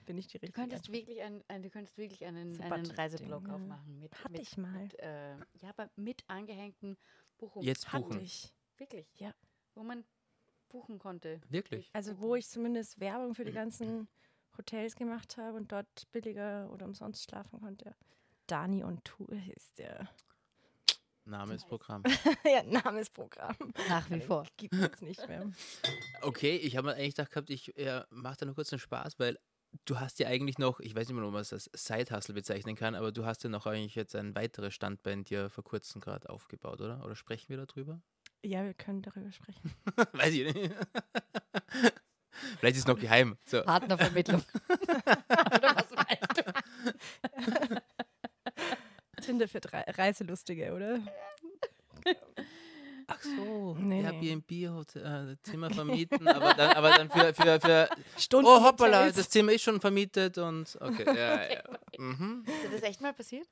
bin ich die Du richtige. könntest wirklich, ein, ein, du könntest wirklich einen, So einen Reiseblog aufmachen. Mit, Hatte mit, ich mal. Mit, äh, ja, aber mit angehängten Buchungen. Jetzt Hatte buchen. ich. Wirklich? Ja. Wo man buchen konnte. Wirklich? Also wo ich zumindest Werbung für die ganzen Hotels gemacht habe und dort billiger oder umsonst schlafen konnte. Dani on Tour ist der Name ist Programm. ja, Namensprogramm. Nach wie vor. Gibt es jetzt nicht mehr. Okay, ich habe mir eigentlich gedacht gehabt, ich äh, mache da nur kurz einen Spaß, weil du hast ja eigentlich noch, ich weiß nicht mehr, ob man es als Side-Hustle bezeichnen kann, aber du hast ja noch eigentlich jetzt ein weiteres Standbein dir vor kurzem gerade aufgebaut, oder? Oder sprechen wir darüber? Ja, wir können darüber sprechen. weiß ich nicht. Vielleicht ist es noch geheim. So. Partnervermittlung. Oder was meinst du? Tinder für Drei Reiselustige, oder? Ach so, Nee, Airbnb, Hotel, äh, Zimmer vermieten, aber dann, aber dann für, für, für Stunden oh hoppala, Hotels. das Zimmer ist schon vermietet und okay, ja, ja. Mhm. Ist das echt mal passiert?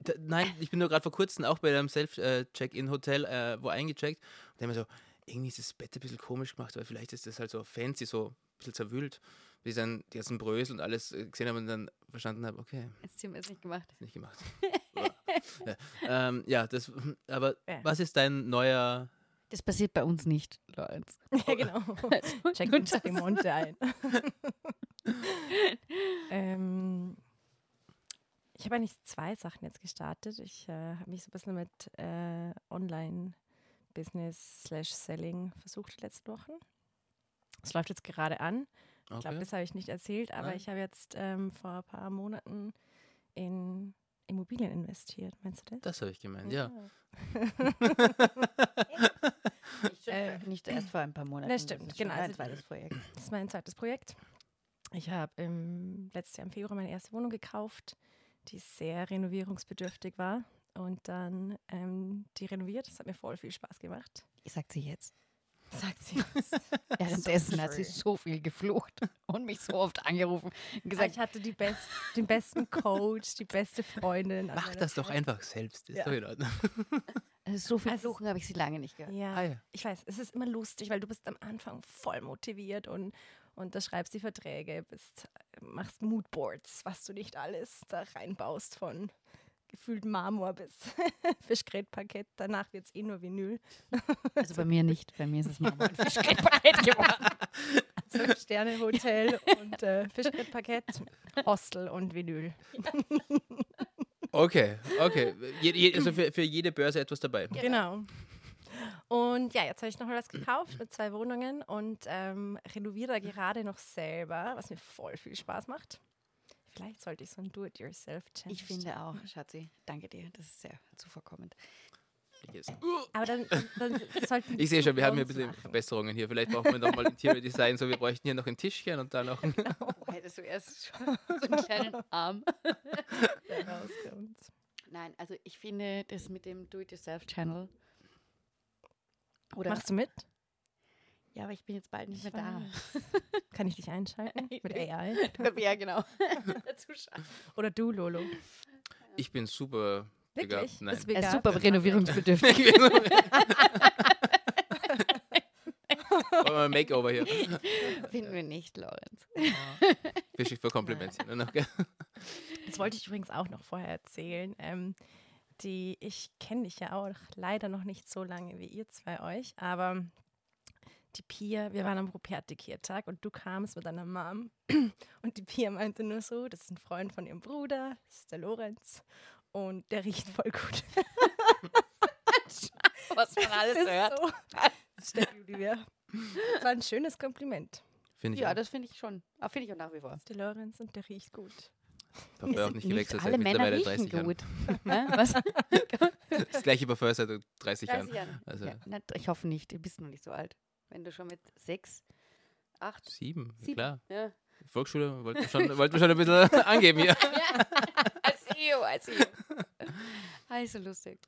D nein, ich bin nur gerade vor kurzem auch bei einem Self-Check-In-Hotel äh, wo eingecheckt und da haben wir so, irgendwie ist das Bett ein bisschen komisch gemacht, weil vielleicht ist das halt so fancy, so ein bisschen zerwühlt, ich dann die ganzen Brösel und alles äh, gesehen habe und dann verstanden habe, okay, Das Zimmer ist nicht gemacht. ist nicht gemacht. ja, ähm, ja, das, aber Ja. was ist dein neuer, Das passiert bei uns nicht, Lorenz. Ja, genau. Check uns die Monte ein. ähm, ich habe eigentlich zwei Sachen jetzt gestartet. Ich äh, habe mich so ein bisschen mit äh, Online-Business slash Selling versucht die letzten Wochen. Es läuft jetzt gerade an. Ich glaube, okay. das habe ich nicht erzählt, aber Nein. ich habe jetzt ähm, vor ein paar Monaten in Immobilien investiert. Meinst du das? das habe ich gemeint, ja. Nicht, schon, Äh, nicht erst vor ein paar Monaten. das stimmt, ist schon genau, Ein also- zweites Projekt. Das ist mein zweites Projekt. Ich habe im letztes Jahr im Februar meine erste Wohnung gekauft, die sehr renovierungsbedürftig war. Und dann ähm, die renoviert. Das hat mir voll viel Spaß gemacht. Sagt sie jetzt. Sagt sie. Währenddessen hat sie so viel geflucht und mich so oft angerufen und Gesagt, gesagt, ich hatte die best, den besten Coach, die beste Freundin. an Mach das doch Seite. einfach selbst, ist Ja. doch in Ordnung. also so viel Also- Fluchen habe ich sie lange nicht gehört. Ja, Ah, ja. ich weiß, es ist immer lustig, weil du bist am Anfang voll motiviert und, und da schreibst die Verträge, bist, machst Moodboards, was du nicht alles da reinbaust von gefühlt Marmor bis Fischgrätparkett. Danach wird es eh nur Vinyl. Also bei mir nicht. Bei mir ist es Marmor und Fischgrätparkett geworden. Fünf-Sterne-Hotel und äh, Fischgrätparkett, Hostel und Vinyl. Okay, okay. Je, je, also für, für jede Börse etwas dabei. Genau. Und ja, jetzt habe ich noch mal was gekauft mit zwei Wohnungen und ähm, renoviere da gerade noch selber, was mir voll viel Spaß macht. Vielleicht sollte ich so ein Do-it-yourself-Challenge Ich finde auch, Schatzi, danke dir. Das ist sehr zuvorkommend. Yes. Aber dann, dann sollten Ich sehe schon, wir haben hier ein bisschen machen. Verbesserungen hier. Vielleicht brauchen wir nochmal Interior Design. So, wir bräuchten hier noch ein Tischchen und da noch ein. Oh, hättest du erst schon so einen kleinen Arm. Rauskommt. Nein, also ich finde das mit dem Do-it-yourself-Channel Oder Machst du mit? Ja, aber ich bin jetzt bald nicht Ich mehr da. Kann ich dich einschalten mit AI? ja, genau. Oder du, Lolo? Ich bin super Wirklich? begabt. Nein. Bist Er ist begabt? super renovierungsbedürftig. Wollen wir ein Makeover hier. Finden wir nicht, Lorenz. Fisch ich für Komplimente. Ne? Das wollte ich übrigens auch noch vorher erzählen. Ähm, die, ich kenne dich ja auch leider noch nicht so lange wie ihr zwei euch, aber die Pia, wir waren am Rupertik-Tag und du kamst mit deiner Mom und die Pia meinte nur so, das ist ein Freund von ihrem Bruder, das ist der Lorenz und der riecht voll gut. Was man alles Das ist hört. so. Das ist der Julia. Das war ein schönes Kompliment. Finde ich Ja, auch. das finde ich schon. Aber finde ich auch nach wie vor. Das ist der Lorenz und der riecht gut. Parfum auch nicht gewechselt alle seit Männer mittlerweile riechen 30 Jahren. gut. Hä? Was? Das gleiche Parfum seit 30 Jahren. 30 Jahren. Also Ja, na, ich hoffe nicht. Du bist noch nicht so alt. Wenn du schon mit sechs, acht, sieben, sieben. klar. Ja. Volksschule wollten wir schon, wollten wir schon ein bisschen angeben hier. als EU, als EU. Also lustig.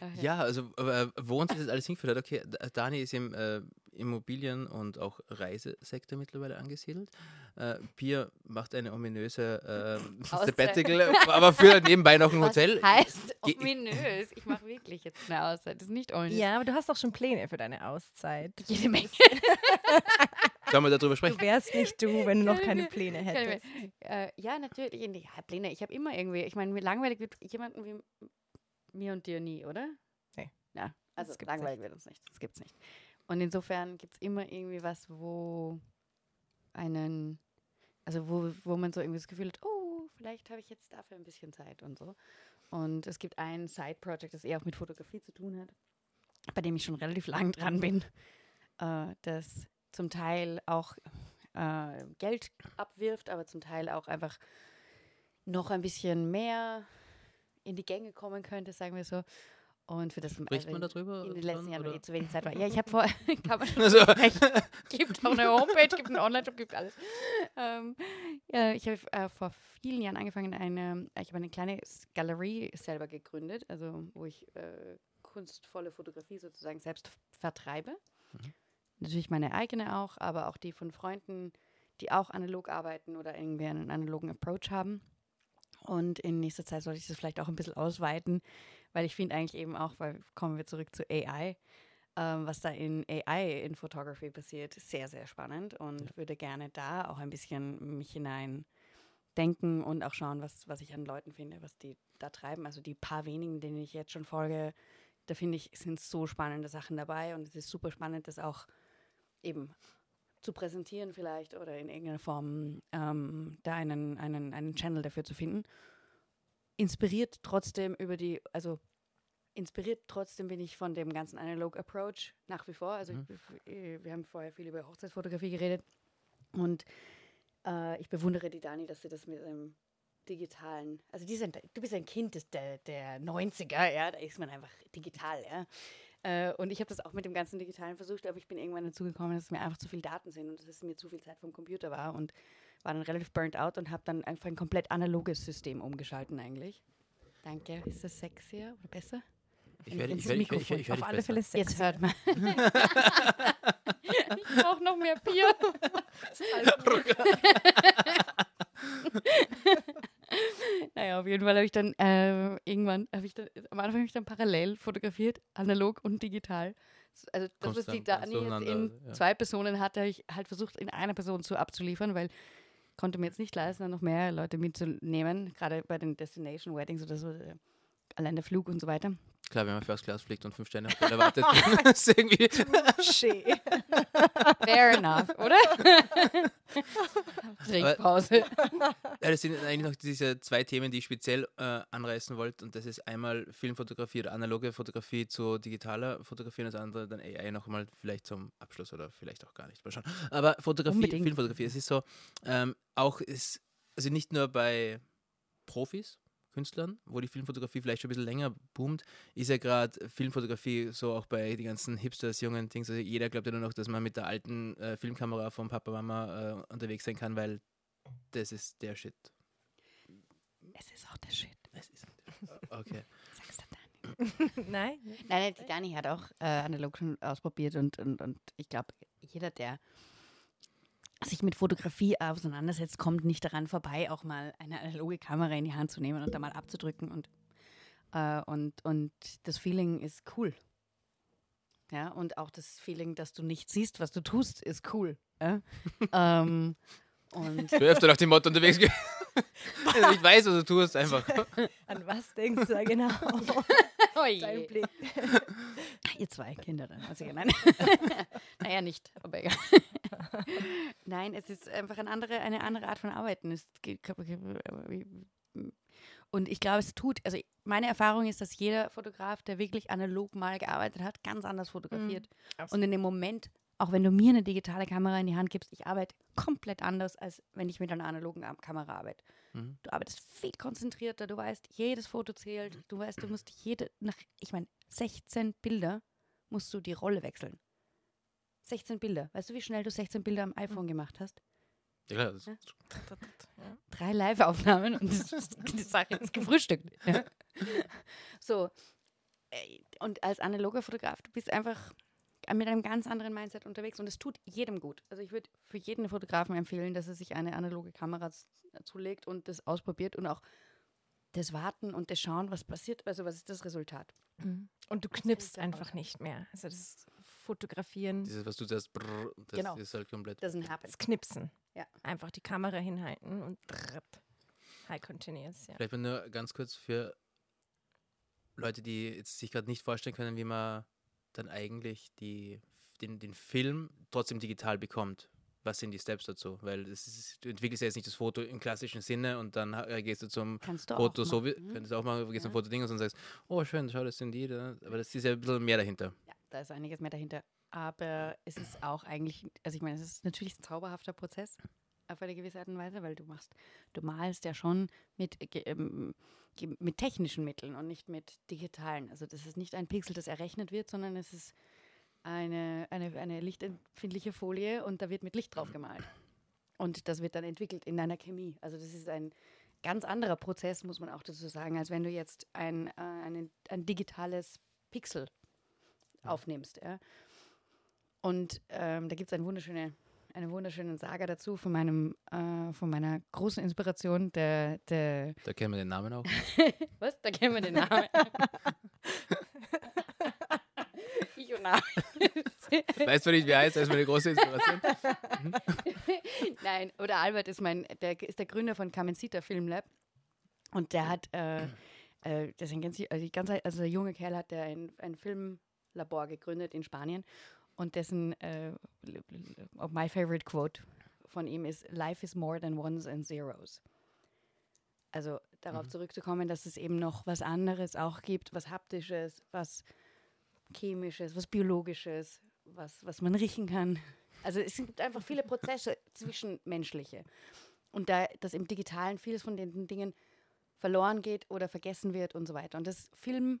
Ach Ja, also äh, wo uns das alles hingeführt hat, okay, Dani ist im äh, Immobilien- und auch Reisesektor mittlerweile angesiedelt. Äh, Pia macht eine ominöse äh. Sabbatical, aber für nebenbei noch ein Was Hotel. heißt Ge- ominös? Ich mache wirklich jetzt eine Auszeit. Das ist nicht ominös. Ja, aber du hast doch schon Pläne für deine Auszeit. Jede Menge. Sollen wir darüber Du sprechen? wärst nicht du, wenn du noch keine Pläne hättest. Äh, ja, natürlich. Ja, Pläne. Ich habe immer irgendwie, ich meine, mir langweilig wird jemanden wie mir und dir nie, oder? Nee. Ja, also gibt's langweilig wird uns nicht. Das gibt's nicht. Und insofern gibt es immer irgendwie was, wo einen, also wo, wo man so irgendwie das Gefühl hat, oh, vielleicht habe ich jetzt dafür ein bisschen Zeit und so. Und es gibt ein Side-Project, das eher auch mit Fotografie zu tun hat, bei dem ich schon relativ lang dran bin, äh, das zum Teil auch äh, Geld abwirft, aber zum Teil auch einfach noch ein bisschen mehr in die Gänge kommen könnte, sagen wir so. Und für das Spricht also man darüber? in den letzten Jahren, eh zu wenig Zeit war. Ja, ich habe vor, kann man Also, gibt auch eine Homepage, gibt einen Online-Shop, gibt alles. Ähm, ja, ich habe äh, vor vielen Jahren angefangen, eine, ich habe eine kleine Galerie selber gegründet, also wo ich äh, kunstvolle Fotografie sozusagen selbst vertreibe. Natürlich meine eigene auch, aber auch die von Freunden, die auch analog arbeiten oder irgendwie einen analogen Approach haben. Und in nächster Zeit sollte ich das vielleicht auch ein bisschen ausweiten, weil ich finde eigentlich eben auch, weil kommen wir zurück zu AI, ähm, was da in AI in Photography passiert, sehr, sehr spannend und würde gerne da auch ein bisschen mich hinein denken und auch schauen, was, was ich an Leuten finde, was die da treiben. Also die paar wenigen, denen ich jetzt schon folge, da finde ich, sind so spannende Sachen dabei und es ist super spannend, das auch eben zu präsentieren vielleicht oder in irgendeiner Form ähm, da einen, einen, einen Channel dafür zu finden. Inspiriert trotzdem über die, also inspiriert trotzdem bin ich von dem ganzen Analog Approach nach wie vor. Also Mhm. ich, äh, wir haben vorher viel über Hochzeitsfotografie geredet und äh, ich bewundere die Dani, dass sie das mit einem digitalen, also die sind, du bist ein Kind des, der, der 90er, ja, da ist man einfach digital, ja. Äh, und ich habe das auch mit dem ganzen Digitalen versucht, aber ich bin irgendwann dazu gekommen, dass es mir einfach zu viel Daten sind und dass es mir zu viel Zeit vom Computer war und war dann relativ burnt out und habe dann einfach ein komplett analoges System umgeschalten eigentlich. Danke. Ist das sexier oder besser? Ich werde ich werde- ich werde- ich Mikrofon. werde- ich werde Auf alle. Fälle sexy. Jetzt hört man. ich brauche noch mehr Bier. naja, auf jeden Fall habe ich dann äh, irgendwann, habe ich dann, am Anfang habe ich dann parallel fotografiert, analog und digital. Also das, was die Dani jetzt in ja. zwei Personen hatte, habe ich halt versucht, in einer Person zu abzuliefern, weil ich konnte mir jetzt nicht leisten, noch mehr Leute mitzunehmen, gerade bei den Destination Weddings oder so, äh, allein der Flug und so weiter. Klar, wenn man First Class fliegt und fünf Sterne Hotel erwartet, ist irgendwie. Schön. Fair enough, oder? Trinkpause. Ja, das sind eigentlich noch diese zwei Themen, die ich speziell äh, anreißen wollte. Und das ist einmal Filmfotografie oder analoge Fotografie zu digitaler Fotografie und das andere dann AI nochmal vielleicht zum Abschluss oder vielleicht auch gar nicht. Mal schauen. Aber Fotografie, Unbedingt. Filmfotografie, es ist so, ähm, auch ist, also nicht nur bei Profis, Künstlern, wo die Filmfotografie vielleicht schon ein bisschen länger boomt, ist ja gerade Filmfotografie so auch bei den ganzen Hipsters, jungen Dings. Also jeder glaubt ja nur noch, dass man mit der alten äh, Filmkamera von Papa, Mama äh, unterwegs sein kann, weil das ist der Shit. Es ist auch der Shit. Es ist. Okay. Sag's der Dani. Nein? Nein, die Dani hat auch äh, analog schon ausprobiert und, und, und ich glaube, jeder, der sich mit Fotografie auseinandersetzt, kommt nicht daran vorbei, auch mal eine analoge Kamera in die Hand zu nehmen und da mal abzudrücken und, äh, und, und das Feeling ist cool. Ja, und auch das Feeling, dass du nicht siehst, was du tust, ist cool. Ja? ähm, und Du öfter nach dem Motto unterwegs also ich weiß, was du tust, einfach. An was denkst du da genau? oh Dein je. Blick. Ihr zwei Kinder dann, also nein. naja, nicht, aber egal. nein, es ist einfach eine andere, eine andere Art von Arbeiten. Es geht, und ich glaube, es tut, also meine Erfahrung ist, dass jeder Fotograf, der wirklich analog mal gearbeitet hat, ganz anders fotografiert. Und in dem Moment, auch wenn du mir eine digitale Kamera in die Hand gibst, ich arbeite komplett anders, als wenn ich mit einer analogen Am- Kamera arbeite. Mhm. Du arbeitest viel konzentrierter, du weißt, jedes Foto zählt, du weißt, du musst jede, nach, ich meine, 16 Bilder musst du die Rolle wechseln. 16 Bilder. Weißt du, wie schnell du 16 Bilder am iPhone gemacht hast? Ja, das, Ja. Drei Live-Aufnahmen und das ist- die Sache ist gefrühstückt. Ja. So. äh, Und als analoger Fotograf, du bist einfach mit einem ganz anderen Mindset unterwegs und es tut jedem gut. Also ich würde für jeden Fotografen empfehlen, dass er sich eine analoge Kamera z- zulegt und das ausprobiert und auch das Warten und das Schauen, was passiert, also was ist das Resultat. Und du knipst einfach nicht mehr. Also das Fotografieren, dieses, was du sagst, brrr, das Genau. ist halt komplett. Das ist ein Happen. das Knipsen. Ja. Einfach die Kamera hinhalten und drrrt. High Continuous, ja. Vielleicht mal nur ganz kurz für Leute, die jetzt sich gerade nicht vorstellen können, wie man dann eigentlich die, den, den Film trotzdem digital bekommt. Was sind die Steps dazu? Weil es ist, du entwickelst ja jetzt nicht das Foto im klassischen Sinne und dann äh, gehst du zum Kannst du Foto so, wie, machen. könntest du auch machen, du gehst zum Ja. Foto Ding und sagst, oh schön, schau, das sind die. Da. Aber das ist ja ein bisschen mehr dahinter. Ja, da ist einiges mehr dahinter. Aber es ist auch eigentlich, also ich meine, es ist natürlich ein zauberhafter Prozess auf eine gewisse Art und Weise, weil du machst, du malst ja schon mit, ähm, mit technischen Mitteln und nicht mit digitalen. Also das ist nicht ein Pixel, das errechnet wird, sondern es ist eine, eine, eine lichtempfindliche Folie und da wird mit Licht drauf gemalt. Und das wird dann entwickelt in einer Chemie. Also das ist ein ganz anderer Prozess, muss man auch dazu sagen, als wenn du jetzt ein, äh, ein, ein digitales Pixel aufnimmst. Ja. Und ähm, da gibt es eine wunderschöne, eine wunderschöne Saga dazu von meinem, äh, von meiner großen Inspiration, der, der Da kennen wir den Namen auch. was? Da kennen wir den Namen. ich und Name. weißt du nicht, wie er heißt? Das ist meine große Inspiration. Nein, oder Albert ist mein, der ist der Gründer von Kamencita Film Lab. Und der hat, äh, äh, das ist ein ganz, also, die ganze, also der junge Kerl hat der ein, ein Filmlabor gegründet in Spanien. Und dessen, äh, my favorite quote von ihm ist, Life is more than ones and zeros. Also darauf zurückzukommen, dass es eben noch was anderes auch gibt, was haptisches, was chemisches, was biologisches, was, was man riechen kann. Also es gibt einfach viele Prozesse zwischenmenschliche. Und da das im Digitalen vieles von den Dingen verloren geht oder vergessen wird und so weiter. Und das Film,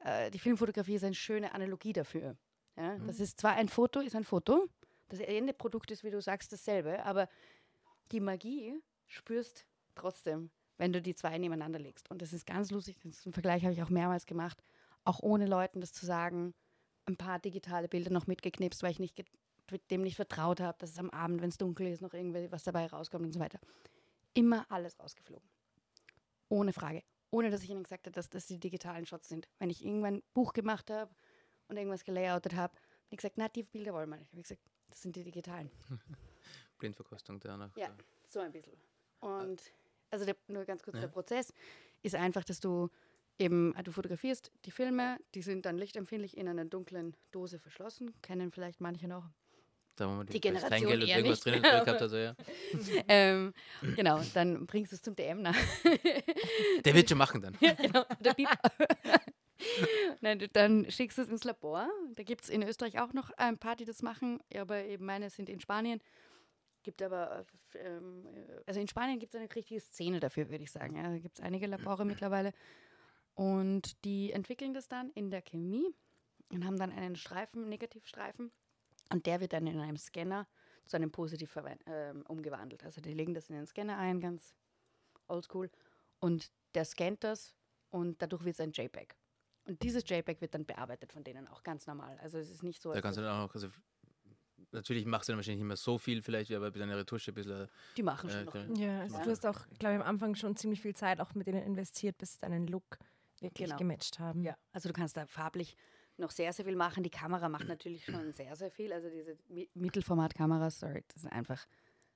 äh, die Filmfotografie ist eine schöne Analogie dafür. Ja? Das ist zwar ein Foto, ist ein Foto, das Endeprodukt ist, wie du sagst, dasselbe, aber die Magie spürst trotzdem, wenn du die zwei nebeneinander legst. Und das ist ganz lustig, den Vergleich habe ich auch mehrmals gemacht, auch ohne Leuten das zu sagen, ein paar digitale Bilder noch mitgeknipst, weil ich nicht dem nicht vertraut habe, dass es am Abend, wenn es dunkel ist, noch irgendwie was dabei rauskommt und so weiter. Immer alles rausgeflogen. Ohne Frage. Ohne, dass ich ihnen gesagt habe, dass das die digitalen Shots sind. Wenn ich irgendwann ein Buch gemacht habe und irgendwas gelayoutet habe, habe ich gesagt, na, die Bilder wollen wir nicht. Habe ich gesagt, das sind die digitalen. Blindverkostung da noch. Ja, so ein bisschen. Und also der, nur ganz kurz, Ja. der Prozess ist einfach, dass du eben, äh, du fotografierst die Filme, die sind dann lichtempfindlich in einer dunklen Dose verschlossen, kennen vielleicht manche noch. Da wo man Die das Generation Kleingeld und eher irgendwas nicht. drin gehabt. Also, ja. ähm, genau, dann bringst du es zum DM nach. Der wird schon machen dann. genau, der Piep. Nein, dann schickst du es ins Labor. Da gibt es in Österreich auch noch ein paar, die das machen, aber eben meine sind in Spanien. Gibt aber, äh, ähm, äh, also in Spanien gibt es eine richtige Szene dafür, würde ich sagen. Ja. Da gibt es einige Labore mittlerweile. Und die entwickeln das dann in der Chemie und haben dann einen Streifen, Negativstreifen. Und der wird dann in einem Scanner zu einem Positiv ähm, umgewandelt. Also die legen das in den Scanner ein, ganz oldschool. Und der scannt das und dadurch wird es ein JPEG. Und dieses JPEG wird dann bearbeitet von denen auch ganz normal. Also es ist nicht so. Da kannst du dann auch noch, also natürlich machst du dann wahrscheinlich nicht mehr so viel, vielleicht, aber mit deiner Retusche ein bisschen. die machen schon äh, noch. okay. Ja, also du hast auch, glaube ich, am Anfang schon ziemlich viel Zeit auch mit denen investiert, bis sie deinen Look wirklich Genau. gematcht haben. Ja, also du kannst da farblich noch sehr, sehr viel machen. Die Kamera macht natürlich schon sehr, sehr viel. Also diese Mi Mittelformatkameras, sorry, das ist einfach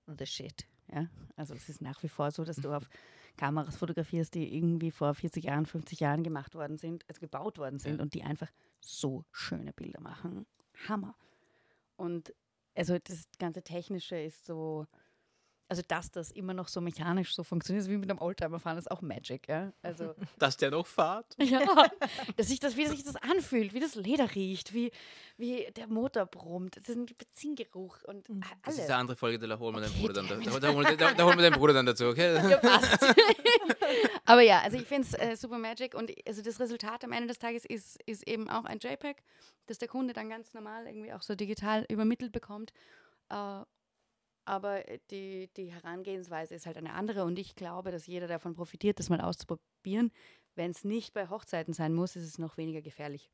the shit. Ja? Also es ist nach wie vor so, dass du auf Kameras fotografierst, die irgendwie vor 40 Jahren, 50 Jahren gemacht worden sind, also gebaut worden sind Ja. und die einfach so schöne Bilder machen. Hammer. Und also das ganze Technische ist so, also dass das immer noch so mechanisch so funktioniert, wie mit einem Oldtimer fahren, ist auch Magic, ja. Also Dass der noch fahrt? ja, dass sich das, wie sich das anfühlt, wie das Leder riecht, wie, wie der Motor brummt, das ist ein Benzingeruch und Mhm. Das alles. ist eine andere Folge, da holen wir deinen Bruder dann, da, da, da, holen da, da holen wir deinen Bruder dann dazu, okay? Ja, passt. Aber ja, also ich finde es äh, super magic und also das Resultat am Ende des Tages ist, ist eben auch ein JPEG, das der Kunde dann ganz normal irgendwie auch so digital übermittelt bekommt. Äh, aber die, die Herangehensweise ist halt eine andere und ich glaube, dass jeder davon profitiert, das mal auszuprobieren. Wenn es nicht bei Hochzeiten sein muss, ist es noch weniger gefährlich.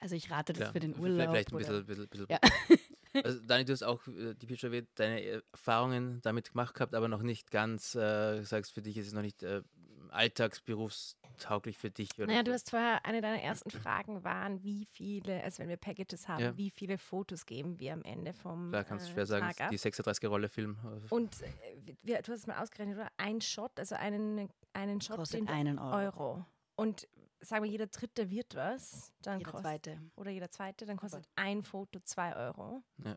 Also ich rate das Klar, für den Urlaub. Vielleicht ein bisschen, bisschen, bisschen Ja. Also, Dani, du hast auch äh, die erwähnt, deine äh, Erfahrungen damit gemacht gehabt, aber noch nicht ganz, äh, sagst für dich ist es noch nicht äh, alltagsberufstauglich für dich. Oder Naja, so. du hast vorher, eine deiner ersten Fragen waren, wie viele, also wenn wir Packages haben, Ja. wie viele Fotos geben wir am Ende vom Da kannst du äh, schwer sagen, Tag ab? die 36er-Rolle-Film. äh, Und äh, wir, du hast es mal ausgerechnet, oder? Ein Shot, also einen, einen Shot Kostet den einen Euro. Euro. Und sagen wir, jeder dritte wird was, dann Jeder kostet, zweite. oder jeder zweite, dann kostet ein Foto zwei Euro. Ja.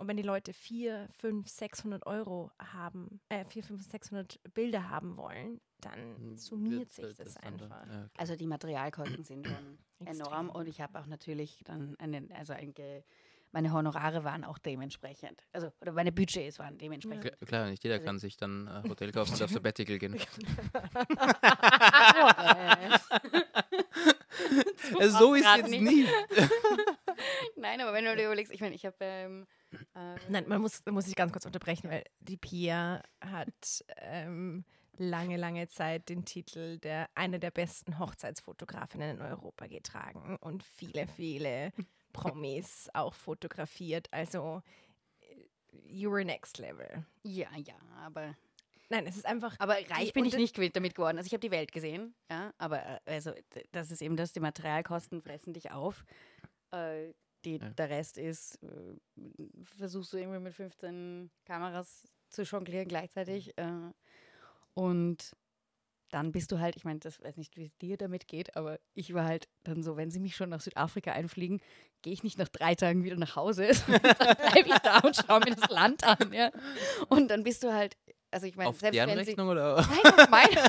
Und wenn die Leute vier, fünf, 600 Euro haben, äh, vier, fünf, 600 Bilder haben wollen, dann Hm, summiert wird, sich äh, das einfach. Ja, Also die Materialkosten sind schon enorm und ich habe auch natürlich dann einen, also ein Ge meine Honorare waren auch dementsprechend. Also, oder meine Budgets waren dementsprechend. Klar, klar, nicht jeder Also- kann sich dann äh, Hotel kaufen und auf Sabbatical gehen. also so ist jetzt nicht. nie. Nein, aber wenn du dir überlegst, ich meine, ich habe ähm, äh, Nein, man muss, muss sich ganz kurz unterbrechen, weil die Pia hat ähm, lange, lange Zeit den Titel der eine der besten Hochzeitsfotografinnen in Europa getragen und viele, viele Promis auch fotografiert. Also äh, you were next level. ja, ja, aber Nein, es ist einfach. Aber reich bin ich nicht damit geworden. Also ich habe die Welt gesehen, ja, aber äh, also das ist eben das, die Materialkosten fressen dich auf. Äh, die, Ja. Der Rest ist, äh, versuchst du irgendwie mit 15 Kameras zu jonglieren gleichzeitig. Äh, und dann bist du halt, ich meine, das weiß nicht, wie es dir damit geht, aber ich war halt dann so, wenn sie mich schon nach Südafrika einfliegen, gehe ich nicht nach drei Tagen wieder nach Hause, sondern bleibe ich da und schaue mir das Land an. Ja. Und dann bist du halt, also ich meine, selbst deren wenn sie, Rechnung oder? Nein, auf meine.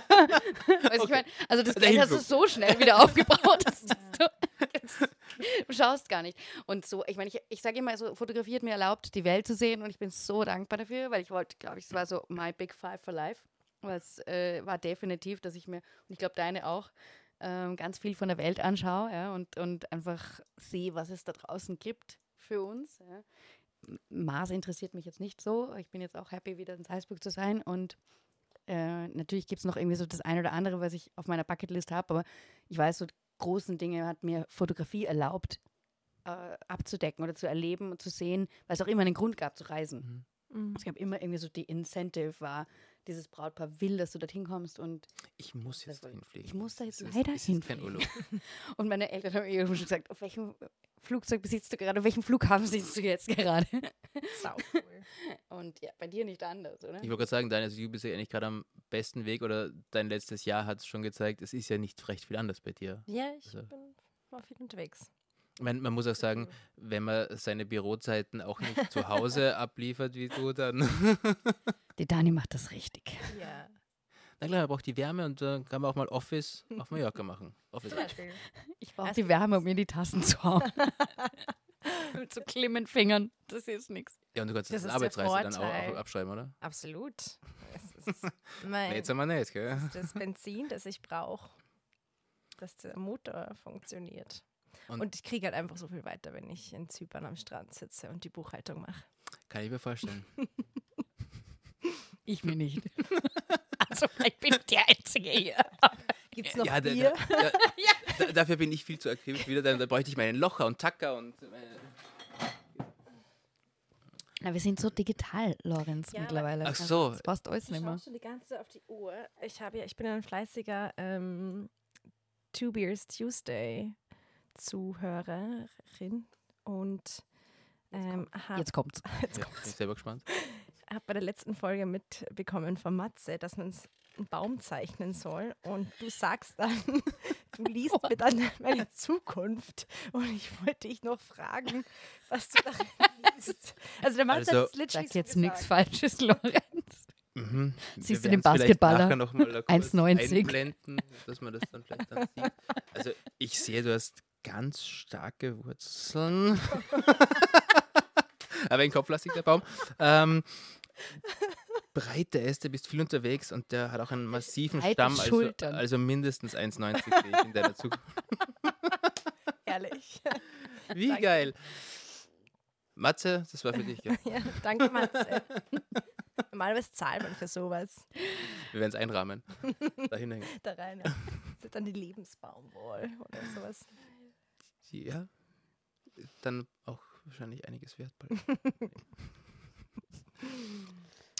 also ich mein, also das Geld hast du so schnell wieder aufgebaut. Dass du, du schaust gar nicht. Und so, ich meine, ich, ich sage immer, so Fotografie hat mir erlaubt, die Welt zu sehen und ich bin so dankbar dafür, weil ich wollte, glaube ich, es war so my big five for life. Was äh, war definitiv, dass ich mir, und ich glaube deine auch, ähm, ganz viel von der Welt anschaue ja, und, und einfach sehe, was es da draußen gibt für uns. Ja. Mars interessiert mich jetzt nicht so. Ich bin jetzt auch happy, wieder in Salzburg zu sein. Und äh, natürlich gibt es noch irgendwie so das eine oder andere, was ich auf meiner Bucketlist habe. Aber ich weiß, so großen Dinge hat mir Fotografie erlaubt, äh, abzudecken oder zu erleben und zu sehen, weil es auch immer einen Grund gab zu reisen. Mhm. Es gab immer irgendwie so die Incentive war, dieses Brautpaar will, dass du dorthin kommst und Ich muss jetzt war- hinfliegen. ich muss da jetzt ist- leider ist kein hinfliegen. Urlaub. Und meine Eltern haben mir schon gesagt, auf welchem Flugzeug besitzt du gerade, auf welchem Flughafen sitzt du jetzt gerade? Sau cool. Und ja, bei dir nicht anders, oder? Ich wollte gerade sagen, deine also du bist ja eigentlich gerade am besten Weg oder dein letztes Jahr hat es schon gezeigt, es ist ja nicht recht viel anders bei dir. Ja, ich Also- bin war viel unterwegs. Meine, man muss auch sagen, wenn man seine Bürozeiten auch nicht zu Hause abliefert wie du, dann. Die Dani macht das richtig. Ja. Na klar, man braucht die Wärme und dann kann man auch mal Office auf Mallorca machen. Office. Zum Beispiel. Ich brauche Das die Wärme, um mir in die Tasten zu hauen. Mit so klimmen Fingern. Das ist nichts. Ja, und du kannst Das das Arbeitsreise dann auch, abschreiben, oder? Absolut. Es ist mein, Nee, jetzt haben wir nicht, gell? das, ist das Benzin, das ich brauche, dass der Motor funktioniert. Und- Und, ich kriege halt einfach so viel weiter, wenn ich in Zypern am Strand sitze und die Buchhaltung mache. Kann ich mir vorstellen. Ich mir nicht. also vielleicht bin ich der Einzige hier. Gibt es noch Ja, da, Bier? da, da, da, dafür bin ich viel zu akribisch wieder. Da, da bräuchte ich meinen Locher und Tacker und. Äh, Na, wir sind so digital, Lorenz, Ja, mittlerweile. Ach so. Das passt alles Ich nicht mehr. schaue schon die ganze Zeit auf die Uhr. Ich, habe ja, ich bin ein fleißiger ähm, Two Beers Tuesday Zuhörerin und ähm, habe Jetzt kommt's. ja, bin ich selber gespannt. hab bei der letzten Folge mitbekommen von Matze, dass man einen Baum zeichnen soll und du sagst dann, du liest mir dann meine Zukunft und ich wollte dich noch fragen, was du darin liest. Also der Matze Also- hat literally Sag so jetzt nichts. Falsches, Lorenz. Mhm. Siehst du den Basketballer? nachher noch mal da kurz 1,90. Einblenden, dass man das dann vielleicht dann sieht. Also ich sehe, du hast ganz starke Wurzeln. Aber im Kopf lasse ich der Baum. Ähm, breite Äste, bist viel unterwegs und der hat auch einen massiven Breite Stamm, also, also mindestens 1,90 sehe ich in deiner Zukunft. Ehrlich. Wie Danke. geil. Matze, das war für dich. Ja. Ja, danke Matze. Normalerweise zahlt man für sowas. Wir werden es einrahmen. Dahin hängen. Da rein. Ja. Das ist dann die Lebensbaumwoll oder sowas. Ja, dann auch wahrscheinlich einiges wert. Bald.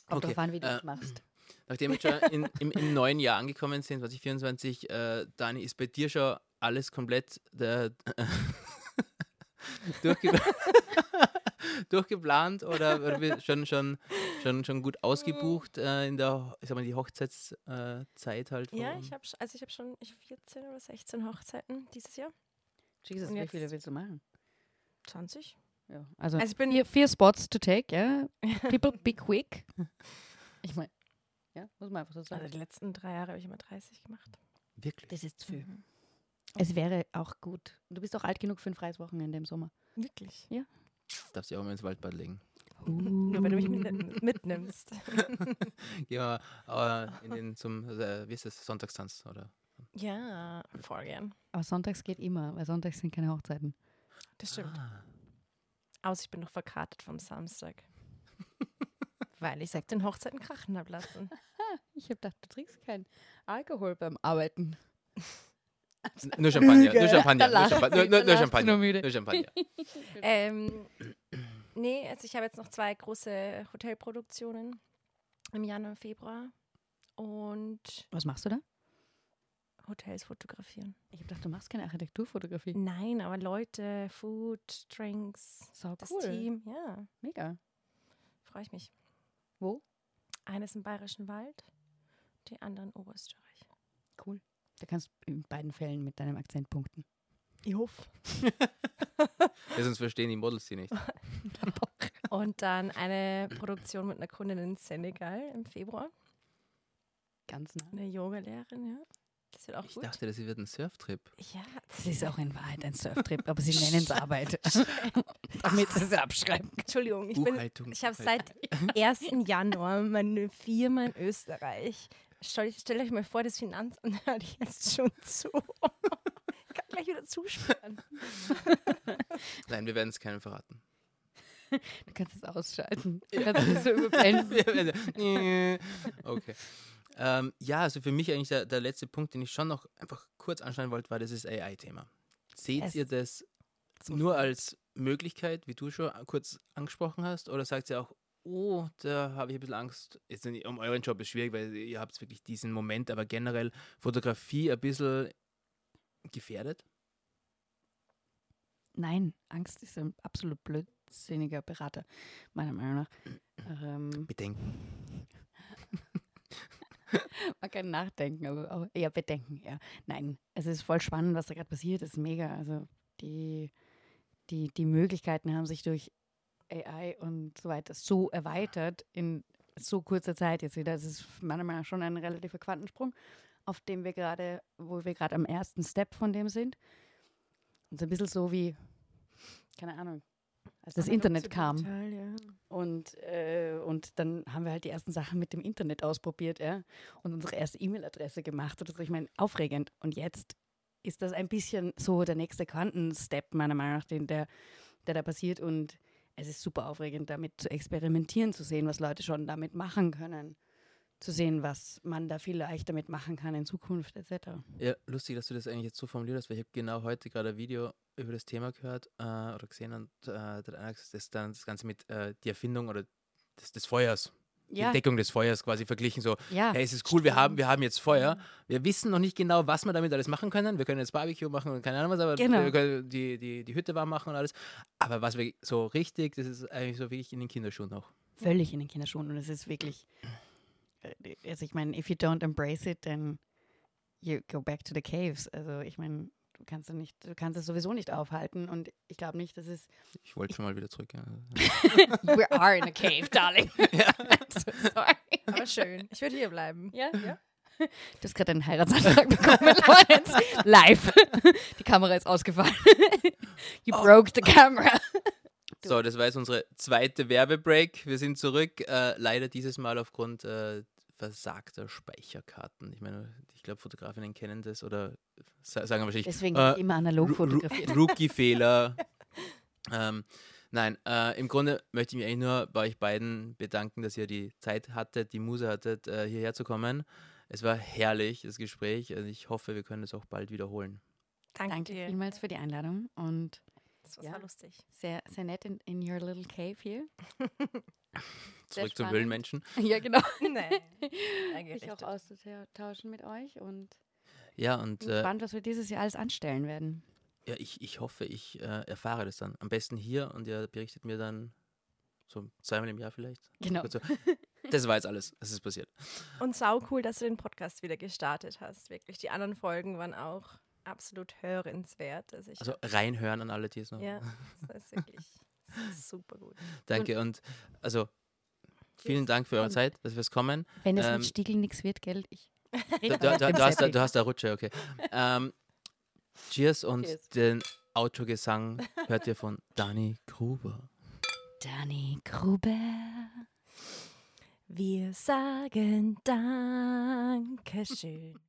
Kommt Okay, drauf an, wie du äh, das machst. Nachdem wir schon in, im, im neuen Jahr angekommen sind, 2024, äh, Dani, ist bei dir schon alles komplett der, durchge durchgeplant oder, schon, schon, schon, schon gut ausgebucht äh, in der, ich sag mal, die Hochzeitszeit äh, halt? Ja, ich habe also ich habe schon ich hab 14 oder 16 Hochzeiten dieses Jahr. Jesus, und wie viele willst du machen? 20. Ja. Also, Also ich bin vier, vier Spots to take, ja. People be quick. Ich meine, ja, muss man einfach so also sagen. die letzten drei Jahre habe ich immer 30 gemacht. Wirklich? Das ist zu viel. Mhm. Es wäre auch gut. Du bist auch alt genug für ein freies Wochenende im Sommer. Wirklich. Darfst du auch mal ins Waldbad legen. Nur wenn du mich mit, mitnimmst. Gehen wir äh, in den, zum, äh, wie ist das, Sonntagstanz, oder? Ja, voll gern. Aber sonntags geht immer, weil sonntags sind keine Hochzeiten. Das stimmt. Ah. Außer ich bin noch verkartet vom Samstag. Weil ich sag den Hochzeiten krachen habe lassen. Ich habe gedacht, du trinkst keinen Alkohol beim Arbeiten. Nur Champagner, nur Champagner, nur Champagner, nur, nur, Champagner, nur müde. nur Champagner. Ähm, nee, also ich habe jetzt noch zwei große Hotelproduktionen im Januar, Februar und Was machst du da? Hotels fotografieren. Ich habe gedacht, du machst keine Architekturfotografie. Nein, aber Leute, Food, Drinks, Sau das cool. Team, ja, Mega. freue ich mich. Wo? Eines im Bayerischen Wald, die anderen Oberösterreich. Cool. Da kannst du in beiden Fällen mit deinem Akzent punkten. Ich hoffe. Ja, sonst verstehen die Models sie nicht. Und dann eine Produktion mit einer Kundin in Senegal im Februar. Ganz nah. Eine Yoga-Lehrerin, ja. Das wird auch Ich gut. dachte, das wird ein Surftrip. ja, Das ist auch in Wahrheit ein Surftrip, aber sie nennen es Arbeit. Damit sie es abschreiben. Entschuldigung, ich bin. Ich habe seit 1. Januar meine Firma in Österreich. Stellt stellt euch mal vor, das Finanzamt hört jetzt schon zu. Ich kann gleich wieder zusperren. Nein, wir werden es keinem verraten. Du kannst es ausschalten. Du kannst es so überblenden. Okay. Ähm, ja, also für mich eigentlich der, der letzte Punkt, den ich schon noch einfach kurz anschneiden wollte, war das AI-Thema. Seht Es- ihr das nur als Möglichkeit, wie du schon kurz angesprochen hast, oder sagt ihr auch, oh, da habe ich ein bisschen Angst. Jetzt nicht, um euren Job ist schwierig, weil ihr habt wirklich diesen Moment, aber generell Fotografie ein bisschen gefährdet? Nein, Angst ist ein absolut blödsinniger Berater, meiner Meinung nach. Ähm, Bedenken. Man kann nachdenken, aber auch eher bedenken, ja. Nein, es ist voll spannend, was da gerade passiert. Es ist mega. Also die, die, die Möglichkeiten haben sich durch AI und so weiter so erweitert in so kurzer Zeit jetzt wieder. Das ist meiner Meinung nach schon ein relativer Quantensprung, auf dem wir gerade, wo wir gerade am ersten Step von dem sind. Und so ein bisschen so wie, keine Ahnung, als das Internet kam. digital, ja. Und, äh, und dann haben wir halt die ersten Sachen mit dem Internet ausprobiert, ja. Und unsere erste E-Mail-Adresse gemacht oder so. Ich meine, aufregend. Und jetzt ist das ein bisschen so der nächste Quantenstep, meiner Meinung nach, den, der, der da passiert. Und es ist super aufregend, damit zu experimentieren, zu sehen, was Leute schon damit machen können. Zu sehen, was man da vielleicht damit machen kann in Zukunft etc. Ja, lustig, dass du das eigentlich jetzt so formuliert hast, weil ich habe genau heute gerade ein Video über das Thema gehört äh, oder gesehen und äh, da einer das, dann das Ganze mit äh, die Erfindung oder des, des Feuers, die Ja, Entdeckung des Feuers quasi verglichen. So, ja, hey, es ist cool, wir haben, wir haben jetzt Feuer. Wir wissen noch nicht genau, was wir damit alles machen können. Wir können jetzt Barbecue machen und keine Ahnung was, aber Genau. wir können die, die, die Hütte warm machen und alles. Aber was wir so richtig, das ist eigentlich so wirklich in den Kinderschuhen noch. völlig in den Kinderschuhen und es ist wirklich, also ich meine, if you don't embrace it, then you go back to the caves. Also ich meine, du kannst du nicht, du kannst es sowieso nicht aufhalten und ich glaube nicht, dass es Ich wollte schon mal wieder zurück. Ja. We are in a cave, darling. so sorry. Aber schön. Ich würde hier bleiben. Ja? Ja. Du hast gerade einen Heiratsantrag bekommen, Lorenz. Live. Die Kamera ist ausgefallen. You broke the camera. So, das war jetzt unsere zweite Werbebreak. Wir sind zurück. Äh, leider dieses Mal aufgrund äh, versagter Speicherkarten. Ich meine, ich glaube, Fotografinnen kennen das oder sa sagen wahrscheinlich Deswegen äh, immer analog fotografiert. Rookie-Fehler. ähm, nein, äh, im Grunde möchte ich mich eigentlich nur bei euch beiden bedanken, dass ihr die Zeit hattet, die Muse hattet, äh, hierher zu kommen. Es war herrlich, das Gespräch. Also ich hoffe, wir können es auch bald wiederholen. Danke, Danke dir. vielmals für die Einladung und Das war Ja. lustig. sehr, sehr nett in, in your little cave hier. Zurück zum. Höhlenmenschen. Ja, genau. Nee. Eingerichtet. auch auszutauschen mit euch und Ja, und bin äh, gespannt, was wir dieses Jahr alles anstellen werden. ja, ich, ich hoffe, ich äh, erfahre das dann. Am besten hier und ihr berichtet mir dann so zweimal im Jahr vielleicht. Genau. So. Das war jetzt alles. Es ist passiert. Und sau cool, dass du den Podcast wieder gestartet hast. Wirklich. Die anderen Folgen waren auch absolut hörenswert. Also, ich Also reinhören an alle, die es noch. ja, das ist wirklich das ist super gut. Danke und also vielen Dank für eure Und- Zeit, dass wir es kommen. Wenn es Ähm, mit Stiegel nichts wird, Geld, ich. Du, du, du, du, hast, da, du hast da Rutsche, okay. Ähm, cheers und Cheers. den Outro-Gesang hört ihr von Dani Gruber. Dani Gruber. Wir sagen Dankeschön.